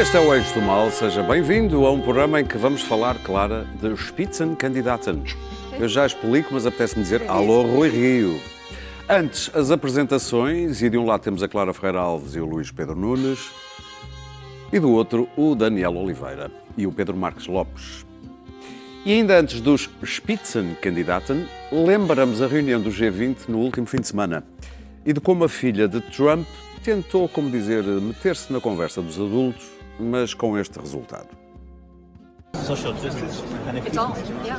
Este é o Eixo do Mal, seja bem-vindo a um programa em que vamos falar, Clara, de Spitzenkandidaten. Eu já explico, mas apetece-me dizer Alô Rui Rio. Antes, as apresentações, e de um lado temos a Clara Ferreira Alves e o Luís Pedro Nunes, e do outro o Daniel Oliveira e o Pedro Marques Lopes. E ainda antes dos Spitzenkandidaten, lembramos a reunião do G20 no último fim de semana e de como a filha de Trump tentou, como dizer, meter-se na conversa dos adultos, mas com este resultado. social justice and if It's all, yeah.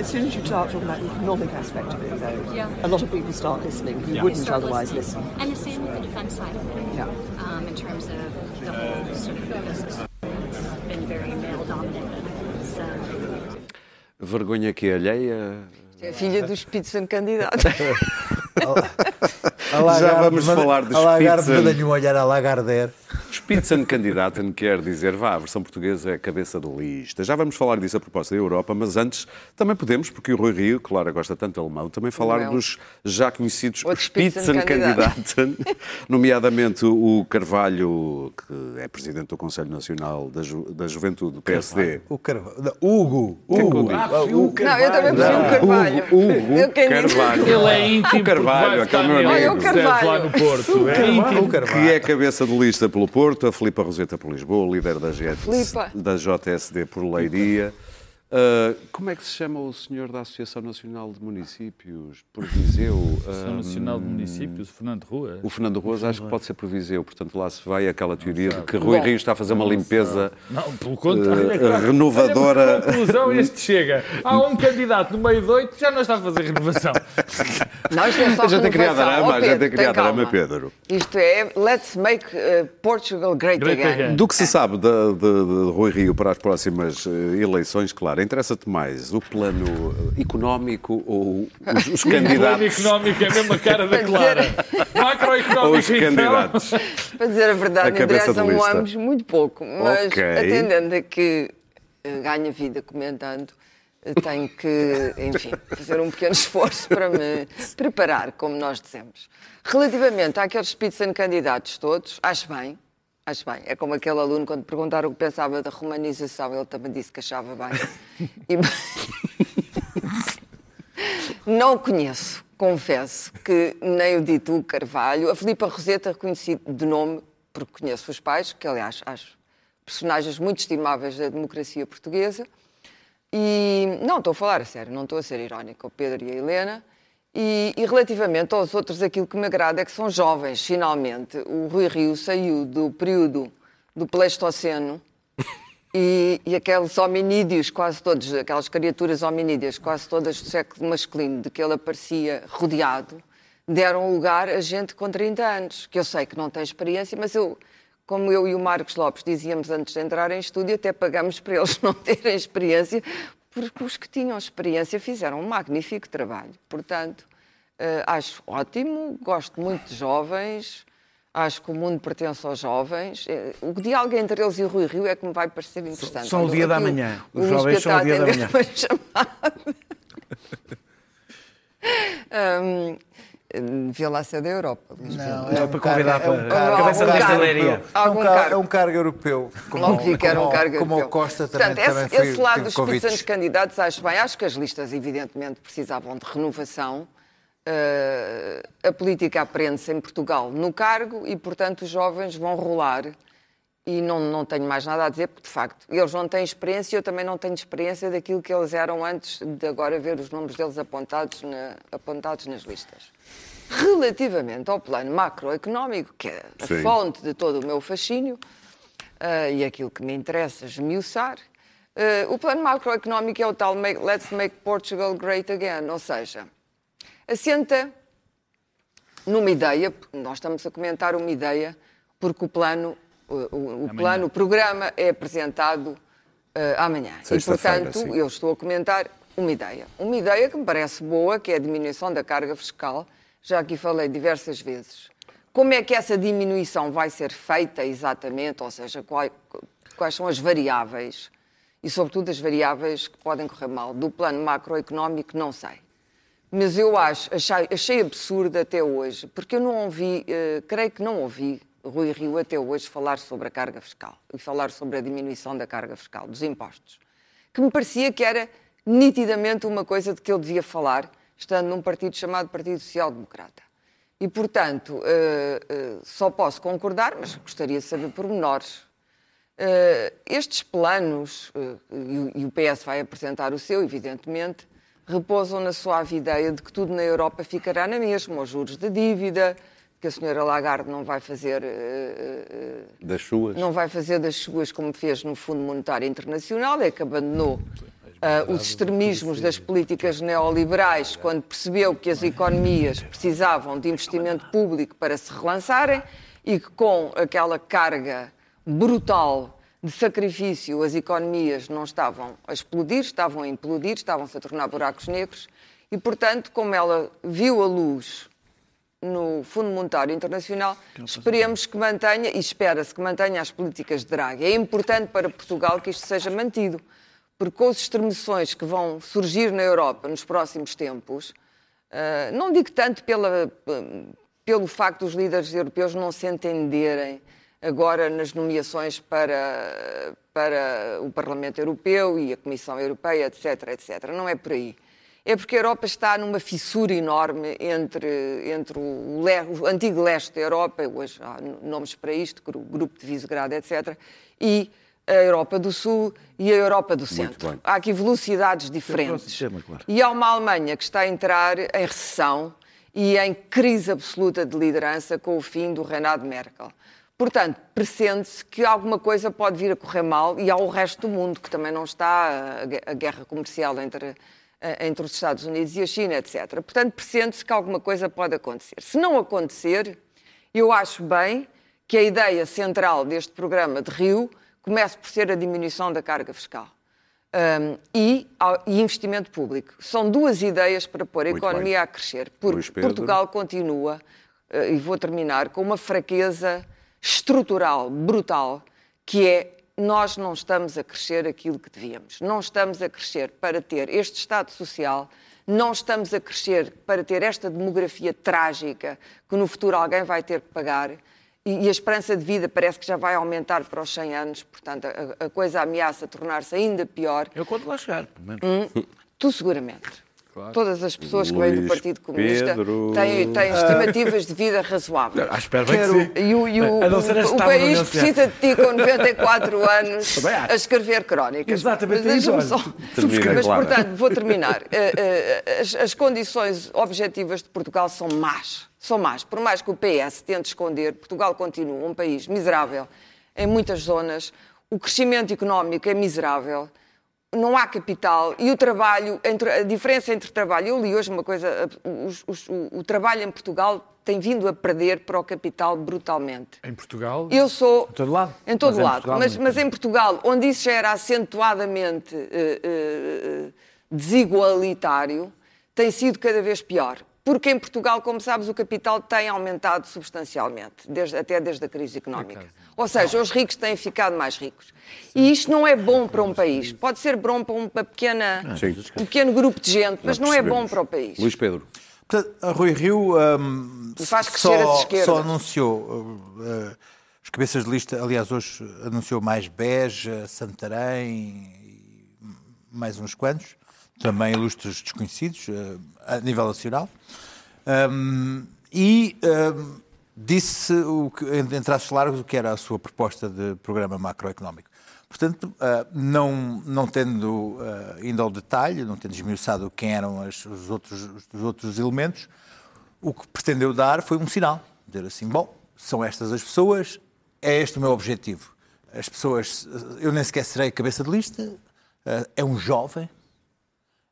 As soon as you start talking about the economic aspect of it, though, Yeah. a lot of people start listening who Yeah. wouldn't otherwise listening. listen. And the same with the defense side of it, Yeah. um, in terms of the whole sort of business. It's been very male dominated. So, Vergonha que é alheia. É filha do Spitzenkandidat. candidato. A Lagarde Já vamos falar de A Lagarde Spitzen. manda-lhe um olhar a Lagardère. Spitzenkandidaten quer dizer, vá, a versão portuguesa é cabeça de lista. Já vamos falar disso a propósito da Europa, mas antes também podemos, porque o Rui Rio, claro, gosta tanto de alemão, também falar Não. dos já conhecidos Spitzenkandidaten, nomeadamente o Carvalho, que é presidente do Conselho Nacional da, Ju- da Juventude do PSD. O Carvalho. Hugo. que é que eu Hugo. Ah, o Não, eu também prefiro o Carvalho. Hugo disse- Carvalho. Ele é íntimo. O Carvalho, aquele meu amigo. Olha, o lá no Porto. É íntimo. O Carvalho. que é cabeça de lista pelo Porto, a Filipa Roseta por Lisboa, líder da, da JSD por Leiria. Ah, como é que se chama o senhor da Associação Nacional de Municípios por Viseu? Associação Ah, Nacional de Municípios, Fernando Rua. o Fernando Rosa acho que pode ser por Viseu, portanto lá se vai aquela teoria de que Rui Rio está a fazer uma limpeza Não, pelo contrário. eh, Olha, renovadora. olha que conclusão este chega. Há um candidato no meio de oito que já não está a fazer renovação. Não, isto é só A gente tem criado arama, Oh, a gente tem Pedro, criado tem arama. Pedro. Isto é Let's make uh, Portugal great, Great again. again. Do que se sabe de, de- de Rui Rio para as próximas eh, eleições, claro, interessa-te mais o plano económico ou os, os O plano candidatos? económico é a mesma cara da Clara. Macroeconómico, Ou os então. candidatos? Para dizer a verdade, interessam-me lista. ambos muito pouco. Mas Ok. atendendo a que eh, ganha vida comentando, eh, tenho que, enfim, fazer um pequeno esforço para me preparar, como nós dizemos. Relativamente àqueles Spitzenkandidatos todos, acho bem. Acho bem. É como aquele aluno, quando perguntaram o que pensava da romanização, ele também disse que achava bem. E- Não conheço, confesso, que nem o Dito Carvalho, a Filipa Roseta reconheci de nome, porque conheço os pais, que aliás acho personagens muito estimáveis da democracia portuguesa. E não estou a falar a sério, não estou a ser irónica, o Pedro e a Helena. E, e relativamente aos outros, aquilo que me agrada é que são jovens, finalmente. O Rui Rio saiu do período do Pleistoceno e, e aqueles hominídeos, quase todos, aquelas criaturas hominídeas, quase todas do século masculino, de que ele aparecia rodeado, deram lugar a gente com 30 anos, que eu sei que não tem experiência, mas eu, como eu e o Marcos Lopes dizíamos antes de entrar em estúdio, até pagamos para eles não terem experiência, porque os que tinham experiência fizeram um magnífico trabalho. Portanto, eh, acho ótimo, gosto muito de jovens, acho que o mundo pertence aos jovens. Eh, O diálogo entre eles e o Rui Rio é que me vai parecer interessante. são o dia da manhã. Os jovens são o dia da uma chamada. Devia lá ser da Europa. Pedro. Não, é para convidar é um Ou cargo. algum Cabeça de cargo. pastelaria. É um cargo-. É um europeu. Como, Logo vi que era um como- cargo Como europeu. o Costa também, Portanto, também esse, foi, esse lado dos convites. Candidatos acho bem. Acho que as listas, evidentemente, precisavam de renovação. Eh, a política aprende-se em Portugal no cargo e, portanto, os jovens vão rolar. E não, não tenho mais nada a dizer, porque, de facto, eles não têm experiência e eu também não tenho experiência daquilo que eles eram antes de agora ver os nomes deles apontados, na- apontados nas listas. Relativamente ao plano macroeconómico, que é a Sim. fonte de todo o meu fascínio, ah, e aquilo que me interessa esmiuçar, ah, o plano macroeconómico é o tal make- Let's Make Portugal Great Again, ou seja, assenta numa ideia, nós estamos a comentar uma ideia, porque o plano, o, o- plano, o programa é apresentado ah, amanhã. E, portanto, sim. eu estou a comentar uma ideia. Uma ideia que me parece boa, que é a diminuição da carga fiscal. Já aqui falei diversas vezes. Como é que essa diminuição vai ser feita exatamente? Ou seja, qual- quais são as variáveis? E, sobretudo, as variáveis que podem correr mal. Do plano macroeconómico, não sei. Mas eu acho, achei, achei absurdo até hoje, porque eu não ouvi, eh, creio que não ouvi, Rui Rio até hoje falar sobre a carga fiscal e falar sobre a diminuição da carga fiscal, dos impostos, que me parecia que era nitidamente uma coisa de que ele devia falar, estando num partido chamado Partido Social Democrata. E, portanto, eh, eh, só posso concordar, mas gostaria de saber pormenores. Eh, estes planos, e o- e o PS vai apresentar o seu, evidentemente, repousam na suave ideia de que tudo na Europa ficará na mesma, os juros da dívida, que a senhora Lagarde não vai fazer eh, eh, Das suas. não vai fazer das suas como fez no Fundo Monetário Internacional, é que abandonou ah, os extremismos das políticas neoliberais quando percebeu que as economias precisavam de investimento público para se relançarem e que com aquela carga brutal de sacrifício as economias não estavam a explodir, estavam a implodir, estavam-se a tornar buracos negros e, portanto, como ela viu a luz no Fundo Monetário Internacional, esperemos que mantenha, e espera-se que mantenha as políticas de Draghi. É importante para Portugal que isto seja mantido, porque com as extremações que vão surgir na Europa nos próximos tempos, ah, não digo tanto pela, pelo facto dos líderes europeus não se entenderem agora nas nomeações para, para o Parlamento Europeu e a Comissão Europeia, etc, etc. Não é por aí é porque a Europa está numa fissura enorme entre, entre o, o antigo leste da Europa, hoje há nomes para isto, gru- Grupo de Visegrado, etc., e a Europa do Sul e a Europa do Centro. Há aqui velocidades diferentes. sistema, claro. E há uma Alemanha que está a entrar em recessão e em crise absoluta de liderança com o fim do reinado de Merkel. Portanto, pressente-se que alguma coisa pode vir a correr mal e há o resto do mundo, que também não está a gue- a guerra comercial entre, entre os Estados Unidos e a China, etc. Portanto, pressente-se que alguma coisa pode acontecer. Se não acontecer, eu acho bem que a ideia central deste programa de Rio comece por ser a diminuição da carga fiscal. Um, e, ao- e investimento público. São duas ideias para pôr a Muito economia bem. a crescer, porque. Portugal continua, eh, e vou terminar, com uma fraqueza estrutural brutal, que é nós não estamos a crescer aquilo que devíamos. Não estamos a crescer para ter este Estado Social, não estamos a crescer para ter esta demografia trágica que no futuro alguém vai ter que pagar. E, a esperança de vida parece que já vai aumentar para os 100 anos, portanto, a, a coisa ameaça tornar-se ainda pior. Eu quando lá chegar, pelo menos. Tu seguramente. Todas as pessoas que vêm do Luís Partido Comunista Pedro. têm, têm estimativas de vida razoáveis. Ah, espero bem que Quero- sim. E o, e o- o que a país precisa de ti com 94 anos a escrever crónicas. Exatamente Mas isso, só- Termina, Mas, Clara. portanto, vou terminar. Eh, eh, As, as condições objetivas de Portugal são más. São más. Por mais que o PS tente esconder, Portugal continua um país miserável em muitas zonas. O crescimento económico é miserável não há capital e o trabalho, entre, a diferença entre trabalho, eu li hoje uma coisa, os- os- o, o trabalho em Portugal tem vindo a perder para o capital brutalmente. Em Portugal, Eu sou. Em todo lado. Em todo Mas em lado. Portugal mas, mas em Portugal, onde isso já era acentuadamente eh, eh, desigualitário, tem sido cada vez pior. Porque em Portugal, como sabes, o capital tem aumentado substancialmente, desde- até desde a crise económica. Ou seja, os ricos têm ficado mais ricos. E isto não é bom para um país. Pode ser bom para uma pequena, Sim. um pequeno grupo de gente, mas não é bom para o país. Luís Pedro. Portanto, a Rui Rio hum, faz crescer só, só anunciou uh, uh, os cabeças de lista, aliás, hoje anunciou mais Beja, Santarém e mais uns quantos, também ilustres desconhecidos uh, a nível nacional. Um, e um, disse o que, em traços largos o que era a sua proposta de programa macroeconómico. Portanto, ah, não, não tendo ah, indo ao detalhe, não tendo esmiuçado quem eram as- os, outros, os outros elementos, o que pretendeu dar foi um sinal. Dizer assim, bom, são estas as pessoas, é este o meu objetivo. As pessoas, eu nem sequer serei cabeça de lista, é um jovem,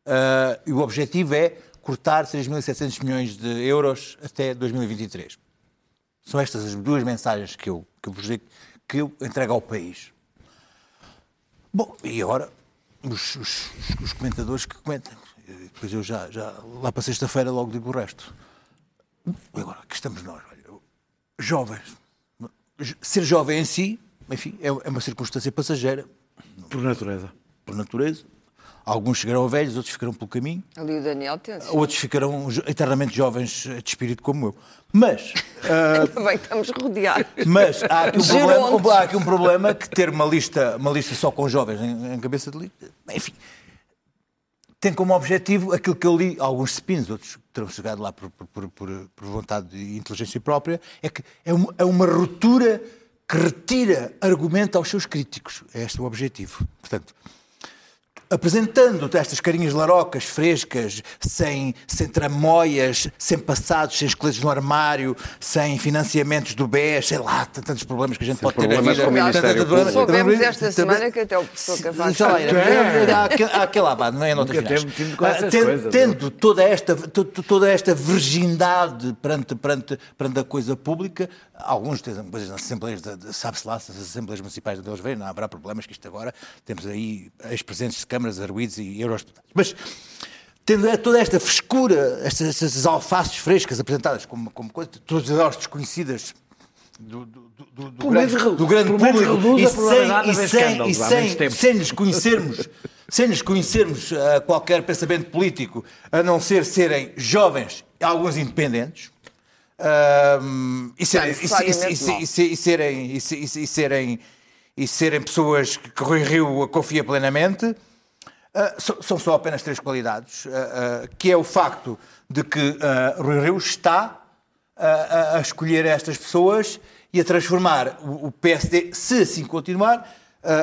ah, e o objetivo é cortar 6.700 milhões de euros até 2023. São estas as duas mensagens que eu, que eu que eu entrego ao país. Bom, e agora os, os- os comentadores que comentam. E Depois eu já, já lá para sexta-feira logo digo o resto. E agora, aqui estamos nós, olha, jovens. Ser jovem em si, enfim, é é uma circunstância passageira, Por natureza. por natureza. Alguns chegarão velhos, outros ficarão pelo caminho, Ali o Daniel tem. outros ficarão eternamente jovens eh, de espírito como eu. Mas, ah, Também estamos rodeados. mas há, aqui um problema, há aqui um problema que ter uma lista, uma lista só com jovens em, em cabeça de lista, enfim, tem como objetivo aquilo que eu li, alguns spins, outros terão chegado lá por, por- por- por- por vontade e inteligência própria, é que é uma, é uma ruptura que retira argumento aos seus críticos. É este o objetivo. Portanto, apresentando estas carinhas larocas, frescas, sem, sem tramóias, sem passados, sem esqueletos no armário, sem financiamentos do BES, sei lá, tantos problemas que a gente pode ter na vida. Soubemos esta também- semana que até o professor Cavaco. já lá, é, há aquele- há abado, não é? Ah, ten- coisas, Tendo toda esta, to- to- toda esta virgindade perante, perante, perante a coisa pública, alguns têm coisas nas assembleias, sabe-se lá, se as assembleias municipais de eles vêm, não haverá problemas que isto agora, temos aí ex-presidentes de câmaras, arguídos e eurodeputados. Mas, tendo toda esta frescura, estas, estas alfaces frescas apresentadas como, como coisa, todas elas desconhecidas do, do, do, do, menos grande, redu- do grande menos público e sem, e sem, e sem, menos sem lhes conhecermos, sem lhes conhecermos ah, qualquer pensamento político, a não ser serem jovens, alguns independentes, e, serem, e, serem, e se- se- serem, e serem pessoas que que Rui Rio confia plenamente, ah, são só apenas três qualidades, ah, ah, que é o facto de que Rui Rio está a, a- escolher estas pessoas e a transformar o, o PSD, se assim continuar,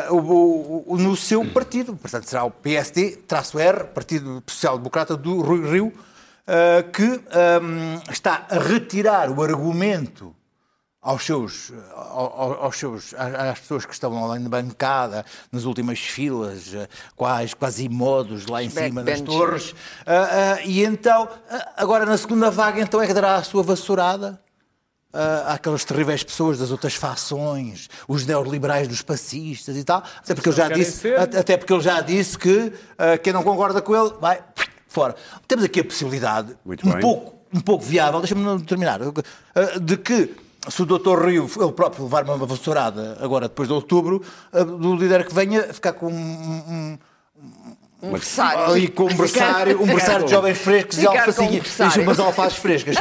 o- o- o- no seu partido. Portanto, será o PSD-R, Partido Social Democrata do Rui Rio, que ahm, está a retirar o argumento aos seus, ao- ao- aos seus, às pessoas que estão lá na bancada, nas últimas filas, eh, quais quase modos lá em cima das torres. Ah, ah, e então, agora na segunda vaga, então é que dará a sua vassourada ah, àquelas terríveis pessoas das outras fações, os neoliberais dos passistas e tal. Até porque ele já disse, até porque ele já disse que ah, quem não concorda com ele vai fora. Temos aqui a possibilidade, Muito um bem. pouco, um pouco viável, deixa-me não terminar, ah, de que se o Dr. Rio, ele próprio, levar uma vassourada agora depois de outubro, ah, do líder que venha ficar com um, Um versário. Ali com um berçário, um berçário de jovens frescos e um alfacinhas, berçário. e umas alfaces frescas.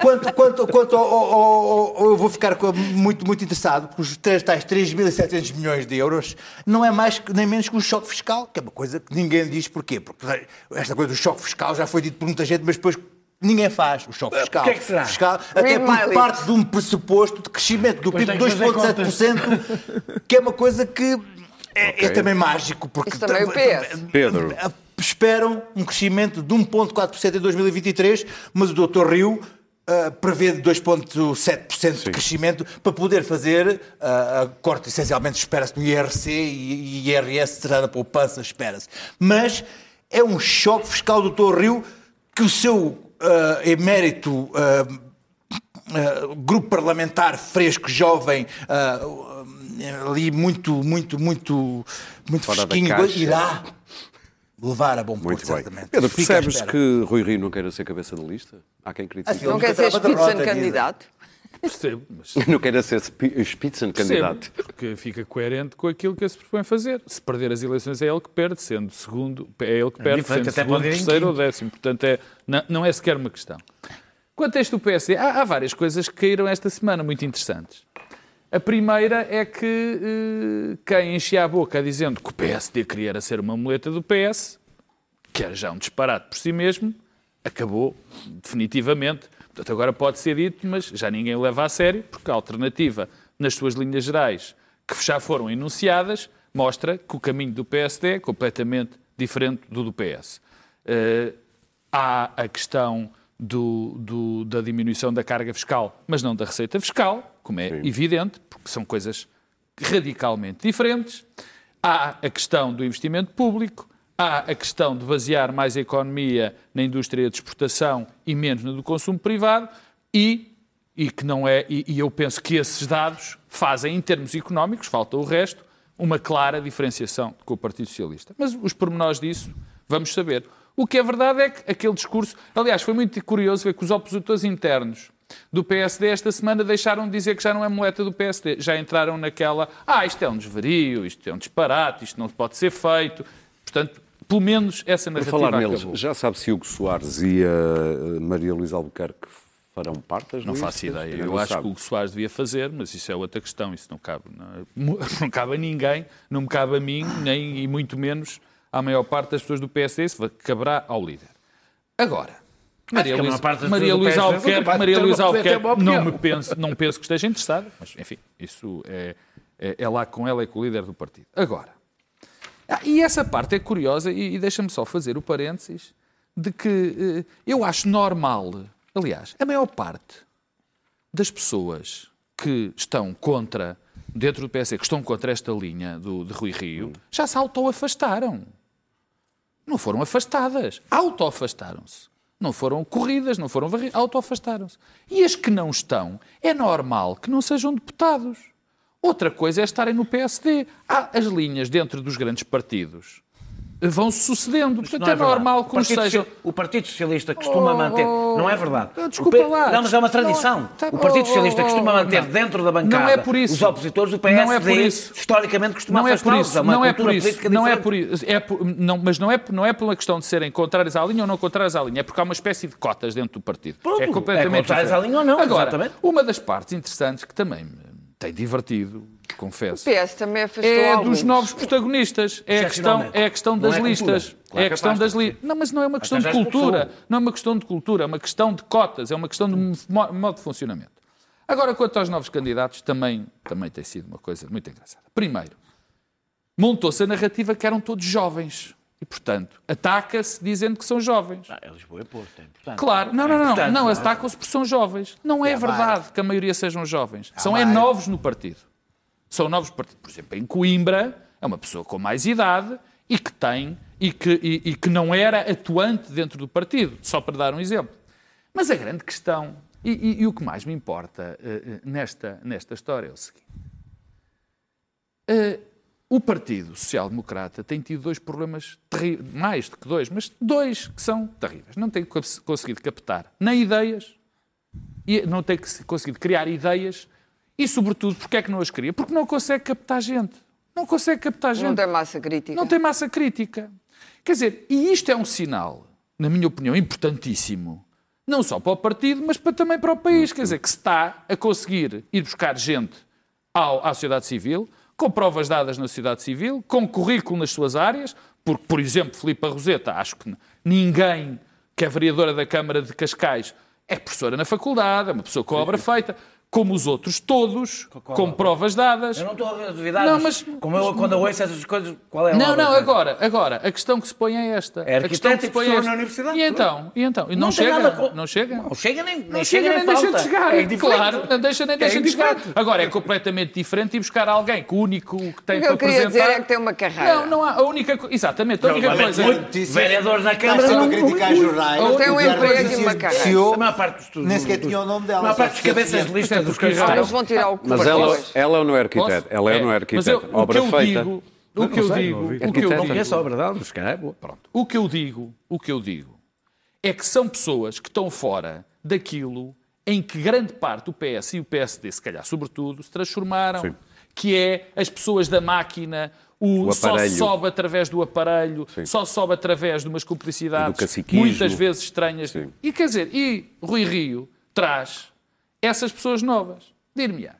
Quanto, quanto, quanto ao, ao- ao- eu vou ficar muito, muito interessado, porque os três, tais 3.700 milhões de euros não é mais nem menos que um choque fiscal, que é uma coisa que ninguém diz porquê. Porque esta coisa do choque fiscal já foi dito por muita gente, mas depois ninguém faz o choque fiscal. porquê é que será? Fiscal, até porque parte de um pressuposto de crescimento do PIB de tem que fazer 2,7%, que é uma coisa que é, é Ok. também mágico. Porque Isso também é o PS. Pedro. esperam um crescimento de 1,4% em 2023, mas o Dr. Rio ah, prevê 2,7% de crescimento para poder fazer ah, a corte, essencialmente, espera-se no IRC e e IRS será na poupança, espera-se. Mas é um choque fiscal do Dr. Rio que o seu ah, emérito ah, ah, grupo parlamentar fresco, jovem, ah, ali muito, muito, muito, muito Fora da fresquinho, irá levar a bom Muito porto, bem. certamente. Pedro, percebes que Rui Rio não queira ser cabeça de lista? Há quem critique. Assim, Não quer ser Spitzenkandidato? candidato. Percebo, mas Não queira ser spi- Spitzenkandidato. porque fica coerente com aquilo que se propõe fazer. Se perder as eleições é ele que perde, sendo segundo, é ele que perde, diferente, sendo até segundo, terceiro ou décimo. Portanto, é, não, não é sequer uma questão. Quanto a este do PSD, há, há várias coisas que caíram esta semana muito interessantes. A primeira é que eh, quem enchia a boca dizendo que o PSD queria ser uma muleta do PS, que era já um disparate por si mesmo, acabou definitivamente. Portanto, agora pode ser dito, mas já ninguém o leva a sério, porque a alternativa, nas suas linhas gerais, que já foram enunciadas, mostra que o caminho do PSD é completamente diferente do do PS. Eh, há a questão do- do- da diminuição da carga fiscal, mas não da receita fiscal, como é evidente, porque são coisas radicalmente diferentes. Há a questão do investimento público, há a questão de basear mais a economia na indústria de exportação e menos na do consumo privado e, e que não é e, e eu penso que esses dados fazem em termos económicos, falta o resto, uma clara diferenciação com o Partido Socialista. Mas os pormenores disso vamos saber. O que é verdade é que aquele discurso, aliás, foi muito curioso ver que os opositores internos do PSD esta semana deixaram de dizer que já não é muleta do PSD. Já entraram naquela, ah, isto é um desvario, isto é um disparate, isto não pode ser feito. Portanto, Pelo menos essa Por narrativa falar neles, acabou. já sabe se Hugo Soares e a Maria Luísa Albuquerque farão parte das Não listas? faço ideia. Eu não acho sabe. que o Hugo Soares devia fazer, mas isso é outra questão. Isso não cabe, não, não cabe a ninguém, não me cabe a mim, nem e muito menos à maior parte das pessoas do PSD, isso caberá ao líder. Agora, Maria Luísa, Maria Luísa Albuquerque, Maria Luísa Albuquerque não, me penso, não penso que esteja interessada, mas enfim, isso é, é, é lá com ela e com o líder do partido. Agora, ah, e essa parte é curiosa, e, deixa-me só fazer o parênteses, de que eh, eu acho normal, aliás, a maior parte das pessoas que estão contra, dentro do PSD, que estão contra esta linha do, de Rui Rio, já se auto-afastaram. Não foram afastadas, auto-afastaram-se. Não foram corridas, não foram varridas, auto-afastaram-se. E as que não estão, é normal que não sejam deputados. Outra coisa é estarem no PSD. Há as linhas dentro dos grandes partidos vão sucedendo. Portanto, Não é, verdade. normal que sejam. O Partido Socialista costuma Oh, manter. oh, Não é verdade. oh, desculpa P- lá. Não, mas é uma Não, tradição. tá- o Partido oh, Socialista oh, costuma oh, manter não. dentro da bancada Não é por isso. os opositores. O PSD, Não é por isso. historicamente, costuma Não é por isso, uma não é por isso, não é por isso, é por- não, mas não é, não é por uma questão de serem contrários à linha ou não contrários à linha, é porque há uma espécie de cotas dentro do partido. Pronto, é completamente é contrários à linha ou não, Agora, exatamente. uma das partes interessantes que também me tem divertido, confesso, O PS também afastou é alguns. dos novos protagonistas. É a questão, Excepcionalmente. é a questão das é cultura. listas. Claro é a que questão das listas. Não, mas não é uma questão de cultura. Não é uma questão de cultura, é uma questão de cotas, é uma questão de mo- modo de funcionamento. Agora, quanto aos novos candidatos, também, também tem sido uma coisa muito engraçada. Primeiro, montou-se a narrativa que eram todos jovens. E, portanto, ataca-se dizendo que são jovens. Ah, é Lisboa e Porto, é importante. Claro, não, É não, não, não, é? atacam-se porque são jovens. Não é verdade que a maioria sejam jovens. São é novos no partido. São novos partidos. Por exemplo, em Coimbra, é uma pessoa com mais idade e que tem e que, e, e que não era atuante dentro do partido, só para dar um exemplo. Mas a grande questão, e, e- o que mais me importa eh, nesta, nesta história é o seguinte. Eh, o Partido Social Democrata tem tido dois problemas terríveis, mais do que dois, mas dois que são terríveis. Não tem cons- conseguido captar nem ideias, e não tem que- conseguido criar ideias e, sobretudo, porque é que não as cria? Porque não consegue captar gente. Não consegue captar gente. Não tem massa crítica. Não tem massa crítica. Quer dizer, e isto é um sinal, na minha opinião, importantíssimo, não só para o partido, mas para, também para o país. Quer dizer, que se está a conseguir ir buscar gente ao, à sociedade civil, com provas dadas na sociedade civil, com currículo nas suas áreas, porque, por exemplo, Filipe Roseta, acho que ninguém que é vereadora da Câmara de Cascais é professora na faculdade, é uma pessoa com obra feita, como os outros todos, com provas dadas. Eu não estou a duvidar, Não, mas, mas- como eu, quando eu ouço essas coisas, qual é a Não, não, agora, agora, a questão que se põe é esta. É a questão que se e põe é esta. na universidade, E então? E então? E não, Não tem chega? nada Não chega? Não chega nem, nem Não chega nem, deixa falta. de chegar. É claro, não deixa nem deixa É de chegar. Agora, é completamente diferente ir buscar alguém que o único que tem O que para eu queria apresentar... dizer é que tem uma carreira. Não, não há. A única Exatamente, a única Realmente coisa... Vereador na Câmara não- criticar jornais. Não tem um emprego e uma carreira. A maior parte dos estudos. Nem sequer tinha o nome dela. A maior parte dos cabeças de lista dos porque Ah, eles vão tirar o Mas ela, ela é não é arquiteta? Ela é ou não é Mas eu- arquiteta? Obra o que eu feita. digo, o que eu digo, o que eu digo, obra mas calhar é boa. O que eu digo, o que eu digo, é que são pessoas que estão fora daquilo em que grande parte do PS e o PSD, se calhar sobretudo, se transformaram. Sim. Que é as pessoas da máquina, o, O só sobe através do aparelho, Sim. só sobe através de umas cumplicidades muitas vezes estranhas. Sim. E quer dizer, e Rui Rio traz essas pessoas novas. Dir-me-ás,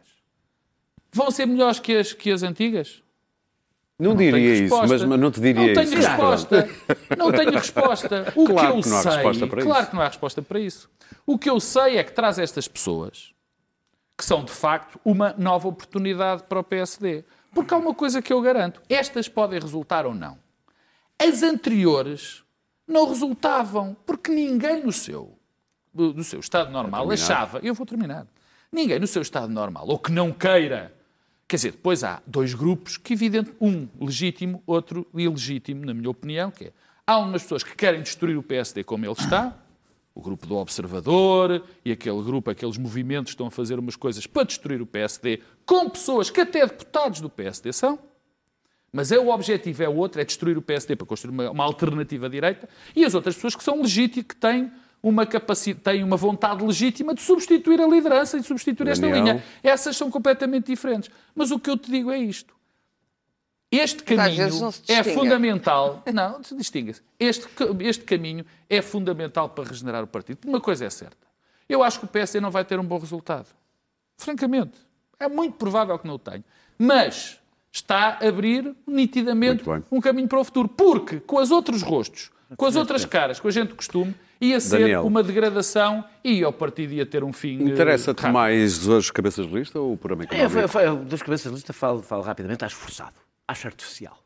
vão ser melhores que as, que as antigas? Não tenho diria isso, mas, mas não te diria não tenho isso. resposta. Não tenho resposta. O Claro que eu que não há sei, resposta para claro isso. que não há resposta para isso. O que eu sei é que traz estas pessoas que são de facto uma nova oportunidade para o PSD. Porque há uma coisa que eu garanto: estas podem resultar ou não. As anteriores não resultavam, porque ninguém no seu, no seu estado normal achava. Eu vou terminar. Ninguém no seu estado normal, ou que não queira. Quer dizer, depois há dois grupos que, evidente, um legítimo, outro ilegítimo, na minha opinião, que é, há umas pessoas que querem destruir o PSD como ele está, o grupo do Observador e aquele grupo, aqueles movimentos que estão a fazer umas coisas para destruir o PSD, com pessoas que até deputados do PSD são, mas é o objetivo é o outro, é destruir o PSD para construir uma, uma alternativa à direita, e as outras pessoas que são legítimas, que têm uma capacidade, têm uma vontade legítima de substituir a liderança e de substituir esta Daniel. linha. Essas são completamente diferentes. Mas o que eu te digo é isto. Este caminho é fundamental. Não, se distingue-se. Este, este caminho é fundamental para regenerar o partido. Uma coisa é certa. Eu acho que o PSD não vai ter um bom resultado. Francamente. É muito provável que não o tenha. Mas está a abrir nitidamente um caminho para o futuro. Porque com os outros rostos, com as outras caras, com a gente de costume, ia ser Daniel. uma degradação e o partido ia ter um fim. eh, Interessa-te rápido. mais as cabeças de lista ou o programa É, económico? das cabeças de lista, falo, falo rapidamente, acho forçado, acho artificial.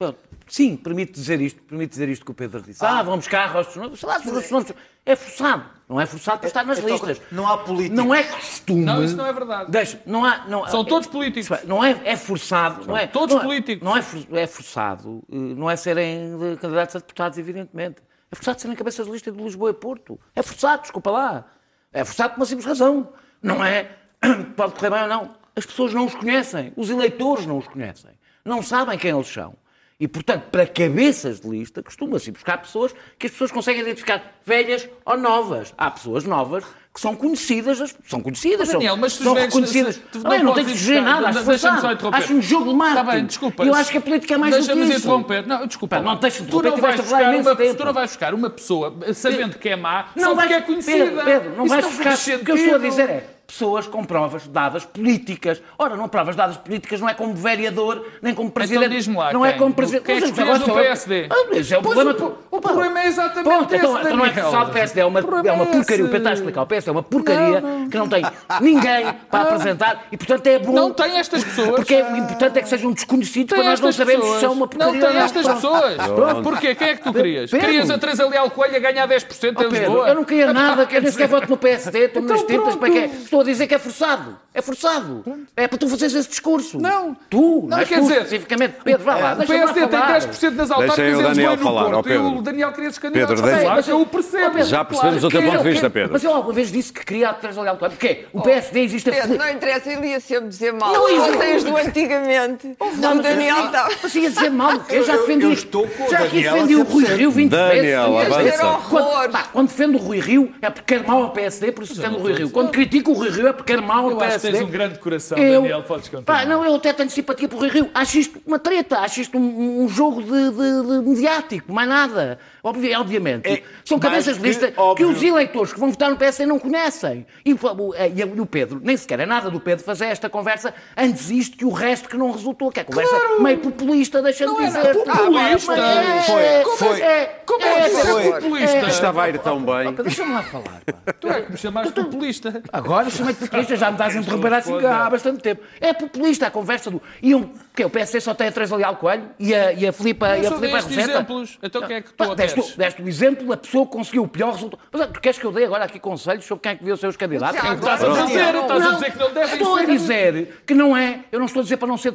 Bom, Sim, permite dizer isto, permite dizer isto que o Pedro disse. Ah, vamos buscar rostos novos. Sei lá, se rostos novos. É forçado. Não é forçado para estar nas então, listas. não há políticos. Não é costume. Não, isso não é verdade. Deixa, não há, não, São todos políticos. Não é, é forçado. não é, todos não é- políticos. Não é, é forçado. eh, Não é serem de candidatos a deputados, evidentemente. É forçado serem cabeças de lista de Lisboa e Porto. É forçado, desculpa lá. É forçado por uma simples razão. Não é. Pode correr bem ou não. As pessoas não os conhecem. Os eleitores não os conhecem. Não sabem quem eles são. E, portanto, para cabeças de lista, costuma-se buscar pessoas que as pessoas conseguem identificar, velhas ou novas. Há pessoas novas que são conhecidas, as- são conhecidas, Daniel, são, mas são reconhecidas. Não, não podes tenho que ir sugerir nada, acho Deixa-me forçado. só interromper. Acho um jogo de marketing. Está bem, desculpa. Eu acho que a política é mais do que Deixa-me isso. interromper. Não, desculpa. Pá, não deixa de tu não vais buscar uma, tu não vais buscar uma pessoa sabendo que é má Não só porque é conhecida. Pedro, Pedro, não vais buscar. O que eu estou a dizer é pessoas com provas dadas políticas. Ora, não provas dadas políticas não é como vereador, nem como presidente. Então diz-me lá, não é quem? como presidente. Quem é que agora do. PSD? Ah, mas é o problema. o- o problema é exatamente Pronto, então, esse, então não é forçado o PSD, é uma, é uma é porcaria. O. Pedro está a explicar. O PSD é uma porcaria que não tem ninguém para apresentar e, portanto, é bom. Não tem estas pessoas. Porque é- o importante é que sejam desconhecidos para nós não pessoas. se são uma porcaria Não tem não. estas Pronto. pessoas. Pronto. Porquê? Quem é que tu querias? Pedro. Querias a Teresa Leal Coelho a ganhar 10% em Oh, Pedro, Lisboa? eu não queria nada, que eu nem sequer voto no PSD, estou nas Então tintas, para quê? Estou a dizer que é forçado. É forçado. É para tu fazeres esse discurso. Não. Tu, Não, não, és quer tu dizer, especificamente. Pedro, vá lá, O deixa-me lá PSD tem falar. 10% das autárquicas o e no falar, ó, Porto. E Pedro. o Daniel queria se candidatar. Pedro, deixa- Mas eu percebo. Já percebemos o teu ponto de que vista, Pedro. Mas eu alguma vez disse que queria a Teresa Leal Coelho. Porquê? O PSD existe a... Pedro, não interessa, ele ia sempre dizer mal. Não, Vocês do antigamente. Não, o Daniel mas- está. Mas ia dizer mal, o eu já defendi. estou o já aqui defendi o Rui 100%. Rio 20 vezes. Daniel, Quando- avança. Quando defendo o Rui Rio é porque quer mal ao PSD, por isso defendo o Rui Rio. Quando critico o Rui Rio é porque quer mal ao Eu acho que PSD. tens um grande coração, Eu- Daniel, podes continuar. Pá, não, eu até tenho simpatia por Rui Rio. Acho isto uma treta, acho isto um, um jogo de, de- de mediático, mais nada. Obvi- obviamente. É, São cabeças de que lista que, óbvio. os eleitores que vão votar no PSD não conhecem. E, o- é, e o Pedro, nem sequer é nada do Pedro fazer esta conversa antes isto que o resto que não resultou, que é conversa meio populista, deixa-me Não é dizer. nada populista. é, Foi, é, foi. é, Como é que Foi. é populista? Estava a ir tão bem. Deixa-me lá falar. pá. Tu é que me chamaste populista. Agora chamei-te populista, já me estás a interromper assim há bastante tempo. É populista a conversa do. E um, que o PSD só tem a Teresa Leal Coelho e a, e a Filipa, e a Filipa Roseta. exemplos. Então quem é que tu deste, deste o exemplo da pessoa que conseguiu o pior resultado. Mas tu queres que eu dê agora aqui conselhos sobre quem é que ser os candidatos? Já Quem é Estás a dizer, estás a dizer que não devem Estou a dizer que não é. Eu não estou a dizer para não ser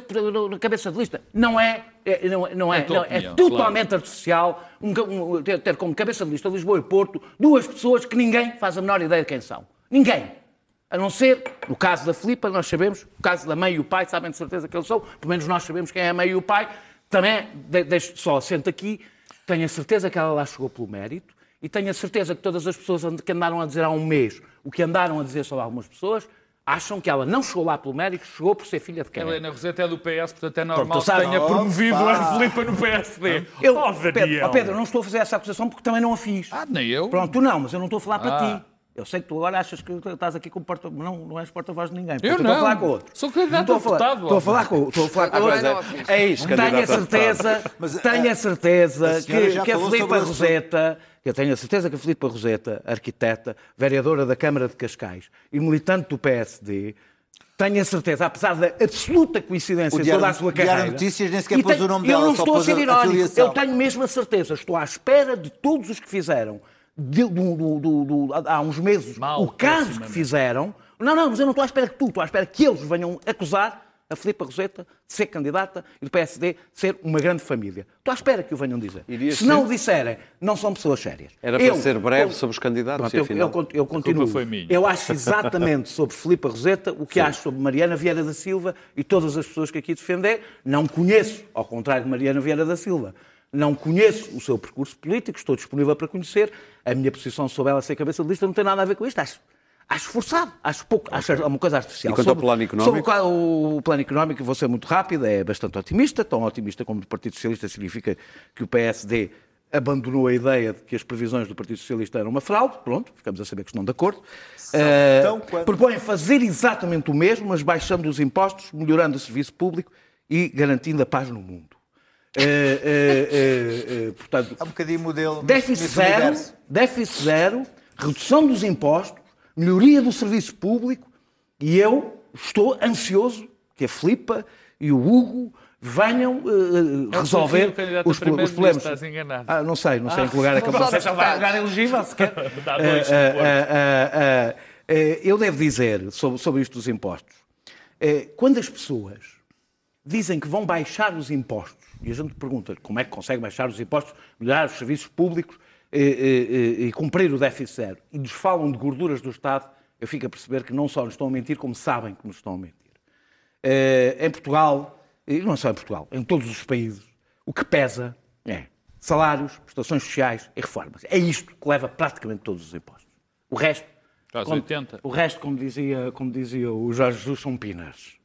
cabeça de lista. Não é. é- não, é- não é, É a não, é opinião, totalmente artificial um, um- ter, ter como cabeça de lista Lisboa e Porto duas pessoas que ninguém faz a menor ideia de quem são. Ninguém. A não ser, no caso da Filipa, nós sabemos, no caso da mãe e o pai, sabem de certeza que eles são, pelo menos nós sabemos quem é a mãe e o pai. Também, de, deixo só assento aqui, tenho a certeza que ela lá chegou pelo mérito e tenho a certeza que todas as pessoas que andaram a dizer há um mês o que andaram a dizer sobre algumas pessoas acham que ela não chegou lá pelo mérito, chegou por ser filha de quem? Helena Roseta é do PS, portanto é normal Pronto, que tenha Opa! promovido a Filipa no PSD. Eu, Oh, Pedro, oh, Pedro, não estou a fazer essa acusação porque também não a fiz. Ah, nem eu. Pronto, tu não, mas eu não estou a falar para Ah. ti. Eu sei que tu agora achas que estás aqui como porta... Não, não és porta-voz de ninguém. Eu Estou a não. falar com outro. Sou candidato Não estou a falar- deputado, Estou a falar com, estou a falar com Agora outro. não fiz. É isso, Tenho a certeza, Mas, tenho a- certeza que, que a Filipa assunto. Roseta, que eu tenho a certeza que a Filipa Roseta, arquiteta, vereadora da Câmara de Cascais e militante do PSD, tenho a certeza, apesar da absoluta coincidência de Diário- toda a sua Diário carreira. Notícias nem sequer e pôs tenho- o nome Eu dela, não só estou a ser irónico. Eu tenho mesmo a certeza. Estou à espera de todos os que fizeram de- do- do- do- do- há uns meses Mal, o caso que fizeram. Não, não, mas eu não estou à espera que tu, estou à espera que eles venham acusar a Filipa Roseta de ser candidata e do PSD de ser uma grande família. Estou à espera que o venham dizer. Irias Se não o disserem, não são pessoas sérias. Era para ser breve sobre os candidatos Pronto, e eu, afinal- eu, eu continuo. foi minha. Eu acho exatamente sobre Filipa Roseta o que acho sobre Mariana Vieira da Silva e todas as pessoas que aqui defender. Não conheço, ao contrário de Mariana Vieira da Silva, não conheço o seu percurso político, estou disponível para conhecer. A minha posição sobre ela ser cabeça de lista não tem nada a ver com isto. Acho, Acho forçado, acho pouco, acho uma coisa artificial. E quanto ao plano económico? sobre o qual- o plano económico, vou ser muito rápido, é bastante otimista, tão otimista como do Partido Socialista significa que o PSD abandonou a ideia de que as previsões do Partido Socialista eram uma fraude, pronto, ficamos a saber que estão de acordo. Eh, então, quando- Propõem fazer exatamente o mesmo, mas baixando os impostos, melhorando o serviço público e garantindo a paz no mundo. Eh, eh, eh, portanto, Há um bocadinho modelo. Déficit zero, universo. déficit zero, redução dos impostos, melhoria do serviço público e eu estou ansioso que a Filipa e o Hugo venham o resolver os, os problemas. estás enganado. Ah, não sei, não sei em que lugar é que Não não sei se vai lugar elegível sequer. Dá dois Eu devo dizer sobre, sobre isto dos impostos. Quando as pessoas dizem que vão baixar os impostos, e a gente pergunta como é que consegue baixar os impostos, melhorar os serviços públicos eh, eh, eh, e cumprir o déficit zero, e nos falam de gorduras do Estado, eu fico a perceber que não só nos estão a mentir, como sabem que nos estão a mentir. Em Portugal, e não só em Portugal, em todos os países, o que pesa é salários, prestações sociais e reformas. É isto que leva praticamente todos os impostos. O resto, Quase como, 80. o resto como, dizia, como dizia o Jorge Jesus, são pinners.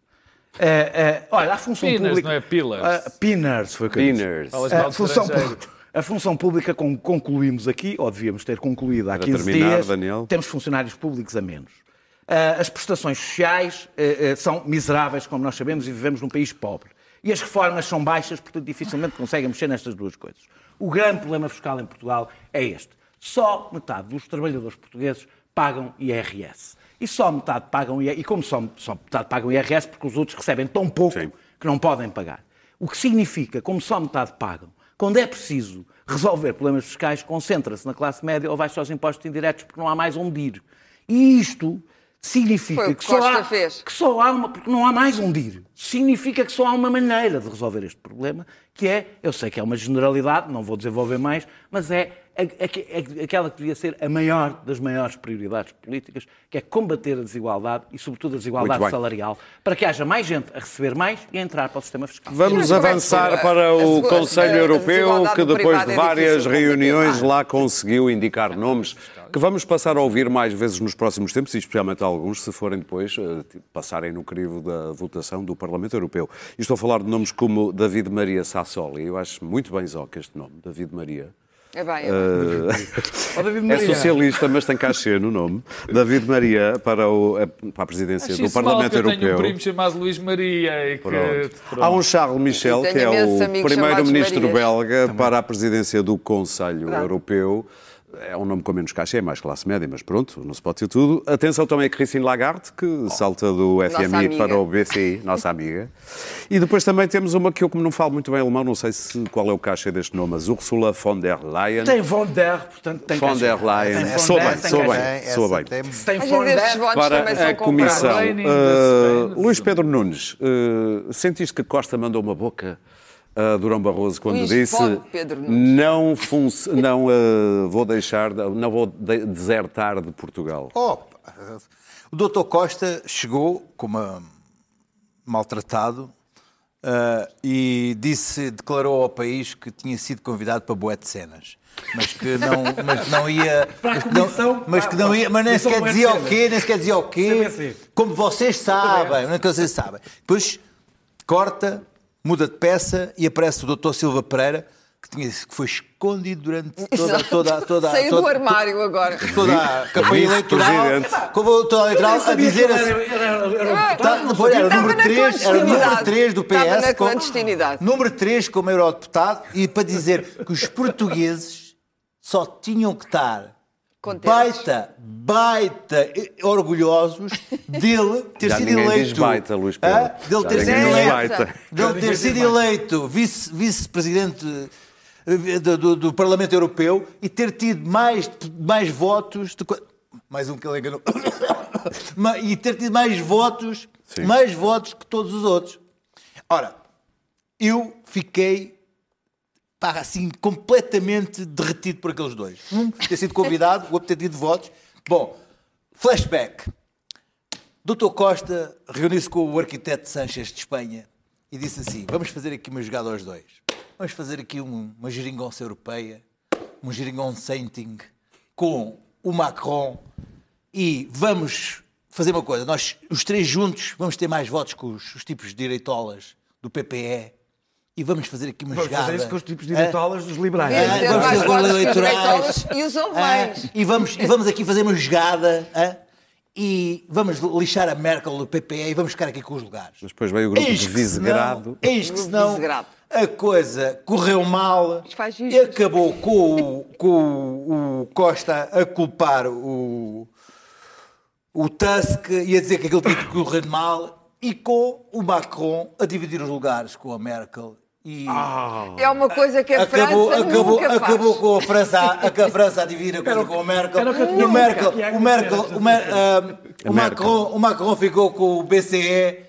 Eh, olha, a função Pinners, pública... não é pillars. Ah, pinners, foi o que eu disse. Pinners. A função, pu- a função pública con- concluímos aqui, ou devíamos ter concluído há Para 15 terminar, dias, Daniel. temos funcionários públicos a menos. Ah, As prestações sociais eh, eh, são miseráveis, como nós sabemos, e vivemos num país pobre. E as reformas são baixas, portanto dificilmente conseguem mexer nestas duas coisas. O grande problema fiscal em Portugal é este. Só metade dos trabalhadores portugueses pagam IRS. E só metade pagam IRS. E como só, só metade pagam IRS, porque os outros recebem tão pouco Sim. que não podem pagar. O que significa, como só metade pagam, quando é preciso resolver problemas fiscais, concentra-se na classe média ou vai só aos impostos indiretos porque não há mais onde ir. E isto significa que, que só há, fez. que só há uma, porque não há mais onde ir. Significa que só há uma maneira de resolver este problema, que é, eu sei que é uma generalidade, não vou desenvolver mais, mas é aquela que devia ser a maior das maiores prioridades políticas, que é combater a desigualdade e, sobretudo, a desigualdade salarial, para que haja mais gente a receber mais e a entrar para o sistema fiscal. Vamos é que avançar para o a- Conselho Europeu, que depois de é várias reuniões lá conseguiu indicar nomes que vamos passar a ouvir mais vezes nos próximos tempos, e especialmente alguns, se forem depois eh, tipo, passarem no crivo da votação do Parlamento Europeu. E estou a falar de nomes como David Maria Sassoli. Eu acho muito bem zoca este nome, David Maria. É bem, é bem. David É socialista, mas tem cachê no nome. David Maria para, o- eh, para a presidência Acho do mal Parlamento que eu tenho um Europeu. primo chamado Luís Maria e que... Pronto. pronto. Há um Charles Michel, que é o primeiro-ministro belga para a presidência do Conselho Europeu. É um nome com menos caixa, é mais classe média, mas pronto, não se pode ter tudo. Atenção também a Christine Lagarde, que salta do FMI para o BCI, nossa amiga. E depois também temos uma que eu, como não falo muito bem alemão, não sei se, qual é o caixa deste nome, mas Ursula von der Leyen. Tem von der, portanto tem von der Leyen. Tem Sou bem, sou bem. Soa bem. tem- Se tem von der, Para a Comissão, uh, Luís Pedro Nunes, uh, sentiste que Costa mandou uma boca a Durão Barroso quando Luís disse Pedro Nunes. não, func- não uh, vou deixar, de- não vou de- desertar de Portugal. Opa, o doutor Costa chegou como maltratado ah, e disse, declarou ao país que tinha sido convidado para boé de cenas. Mas que não, mas não ia. Para a mas que não- mas que não ia. Mas nem comissão sequer dizia o quê, nem sequer dizia o quê. Como vocês sabem, não é que vocês sabem. Depois corta, muda de peça e aparece o doutor Silva Pereira, que, tinha, que foi escondido durante toda, toda, toda, Saiu toda, do armário agora. toda a campanha eleitoral, como o doutor eleitoral a dizer assim. Era, era, era, era um Tá, era o número na 3, era o número clandestinidade. 3 do PS. Estava na com- clandestinidade. número 3 como eurodeputado e para dizer que os portugueses só tinham que estar Contentes. baita, baita orgulhosos dele ter Já sido eleito. diz baita, Luís Pedro. Hã? Dele ter sido eleito. baita. Dele ter sido eleito vice- vice-presidente eh, do, do- do Parlamento Europeu e ter tido mais, mais votos. de mais um que ele enganou. E ter tido mais votos, Sim. mais votos que todos os outros. Ora, eu fiquei pá, assim, completamente derretido por aqueles dois. Um ter sido convidado, o outro ter tido votos. Bom, flashback. Doutor Costa reuniu-se com o arquiteto Sanchez de Espanha e disse assim: vamos fazer aqui uma jogada aos dois. Vamos fazer aqui um- uma geringonça europeia, um geringoncenting com o Macron e vamos fazer uma coisa. Nós, os três juntos, vamos ter mais votos que os, os tipos de direitolas do PPE e vamos fazer aqui uma Vamos jogada. fazer isso com os tipos de Hã? direitolas dos liberais. Vamos Ah, vamos ter votos que os eleitorais. e os Ah, ovais. e, vamos, e vamos aqui fazer uma jogada ah, e vamos lixar a Merkel do PPE e vamos ficar aqui com os lugares. Mas depois veio o grupo Eis de Visegrado. Eis que senão a coisa correu mal Isto faz e acabou com, o, com o- o Costa a culpar o, o Tusk e a dizer que aquilo tinha que correr mal e com o Macron a dividir os lugares com a Merkel. E É uma coisa que a acabou, França acabou, nunca faz. acabou com a França, a, a, França a dividir a coisa com a Merkel. o Merkel, o Merkel, o, Mer- ah, o. Macron, o Macron ficou com o BCE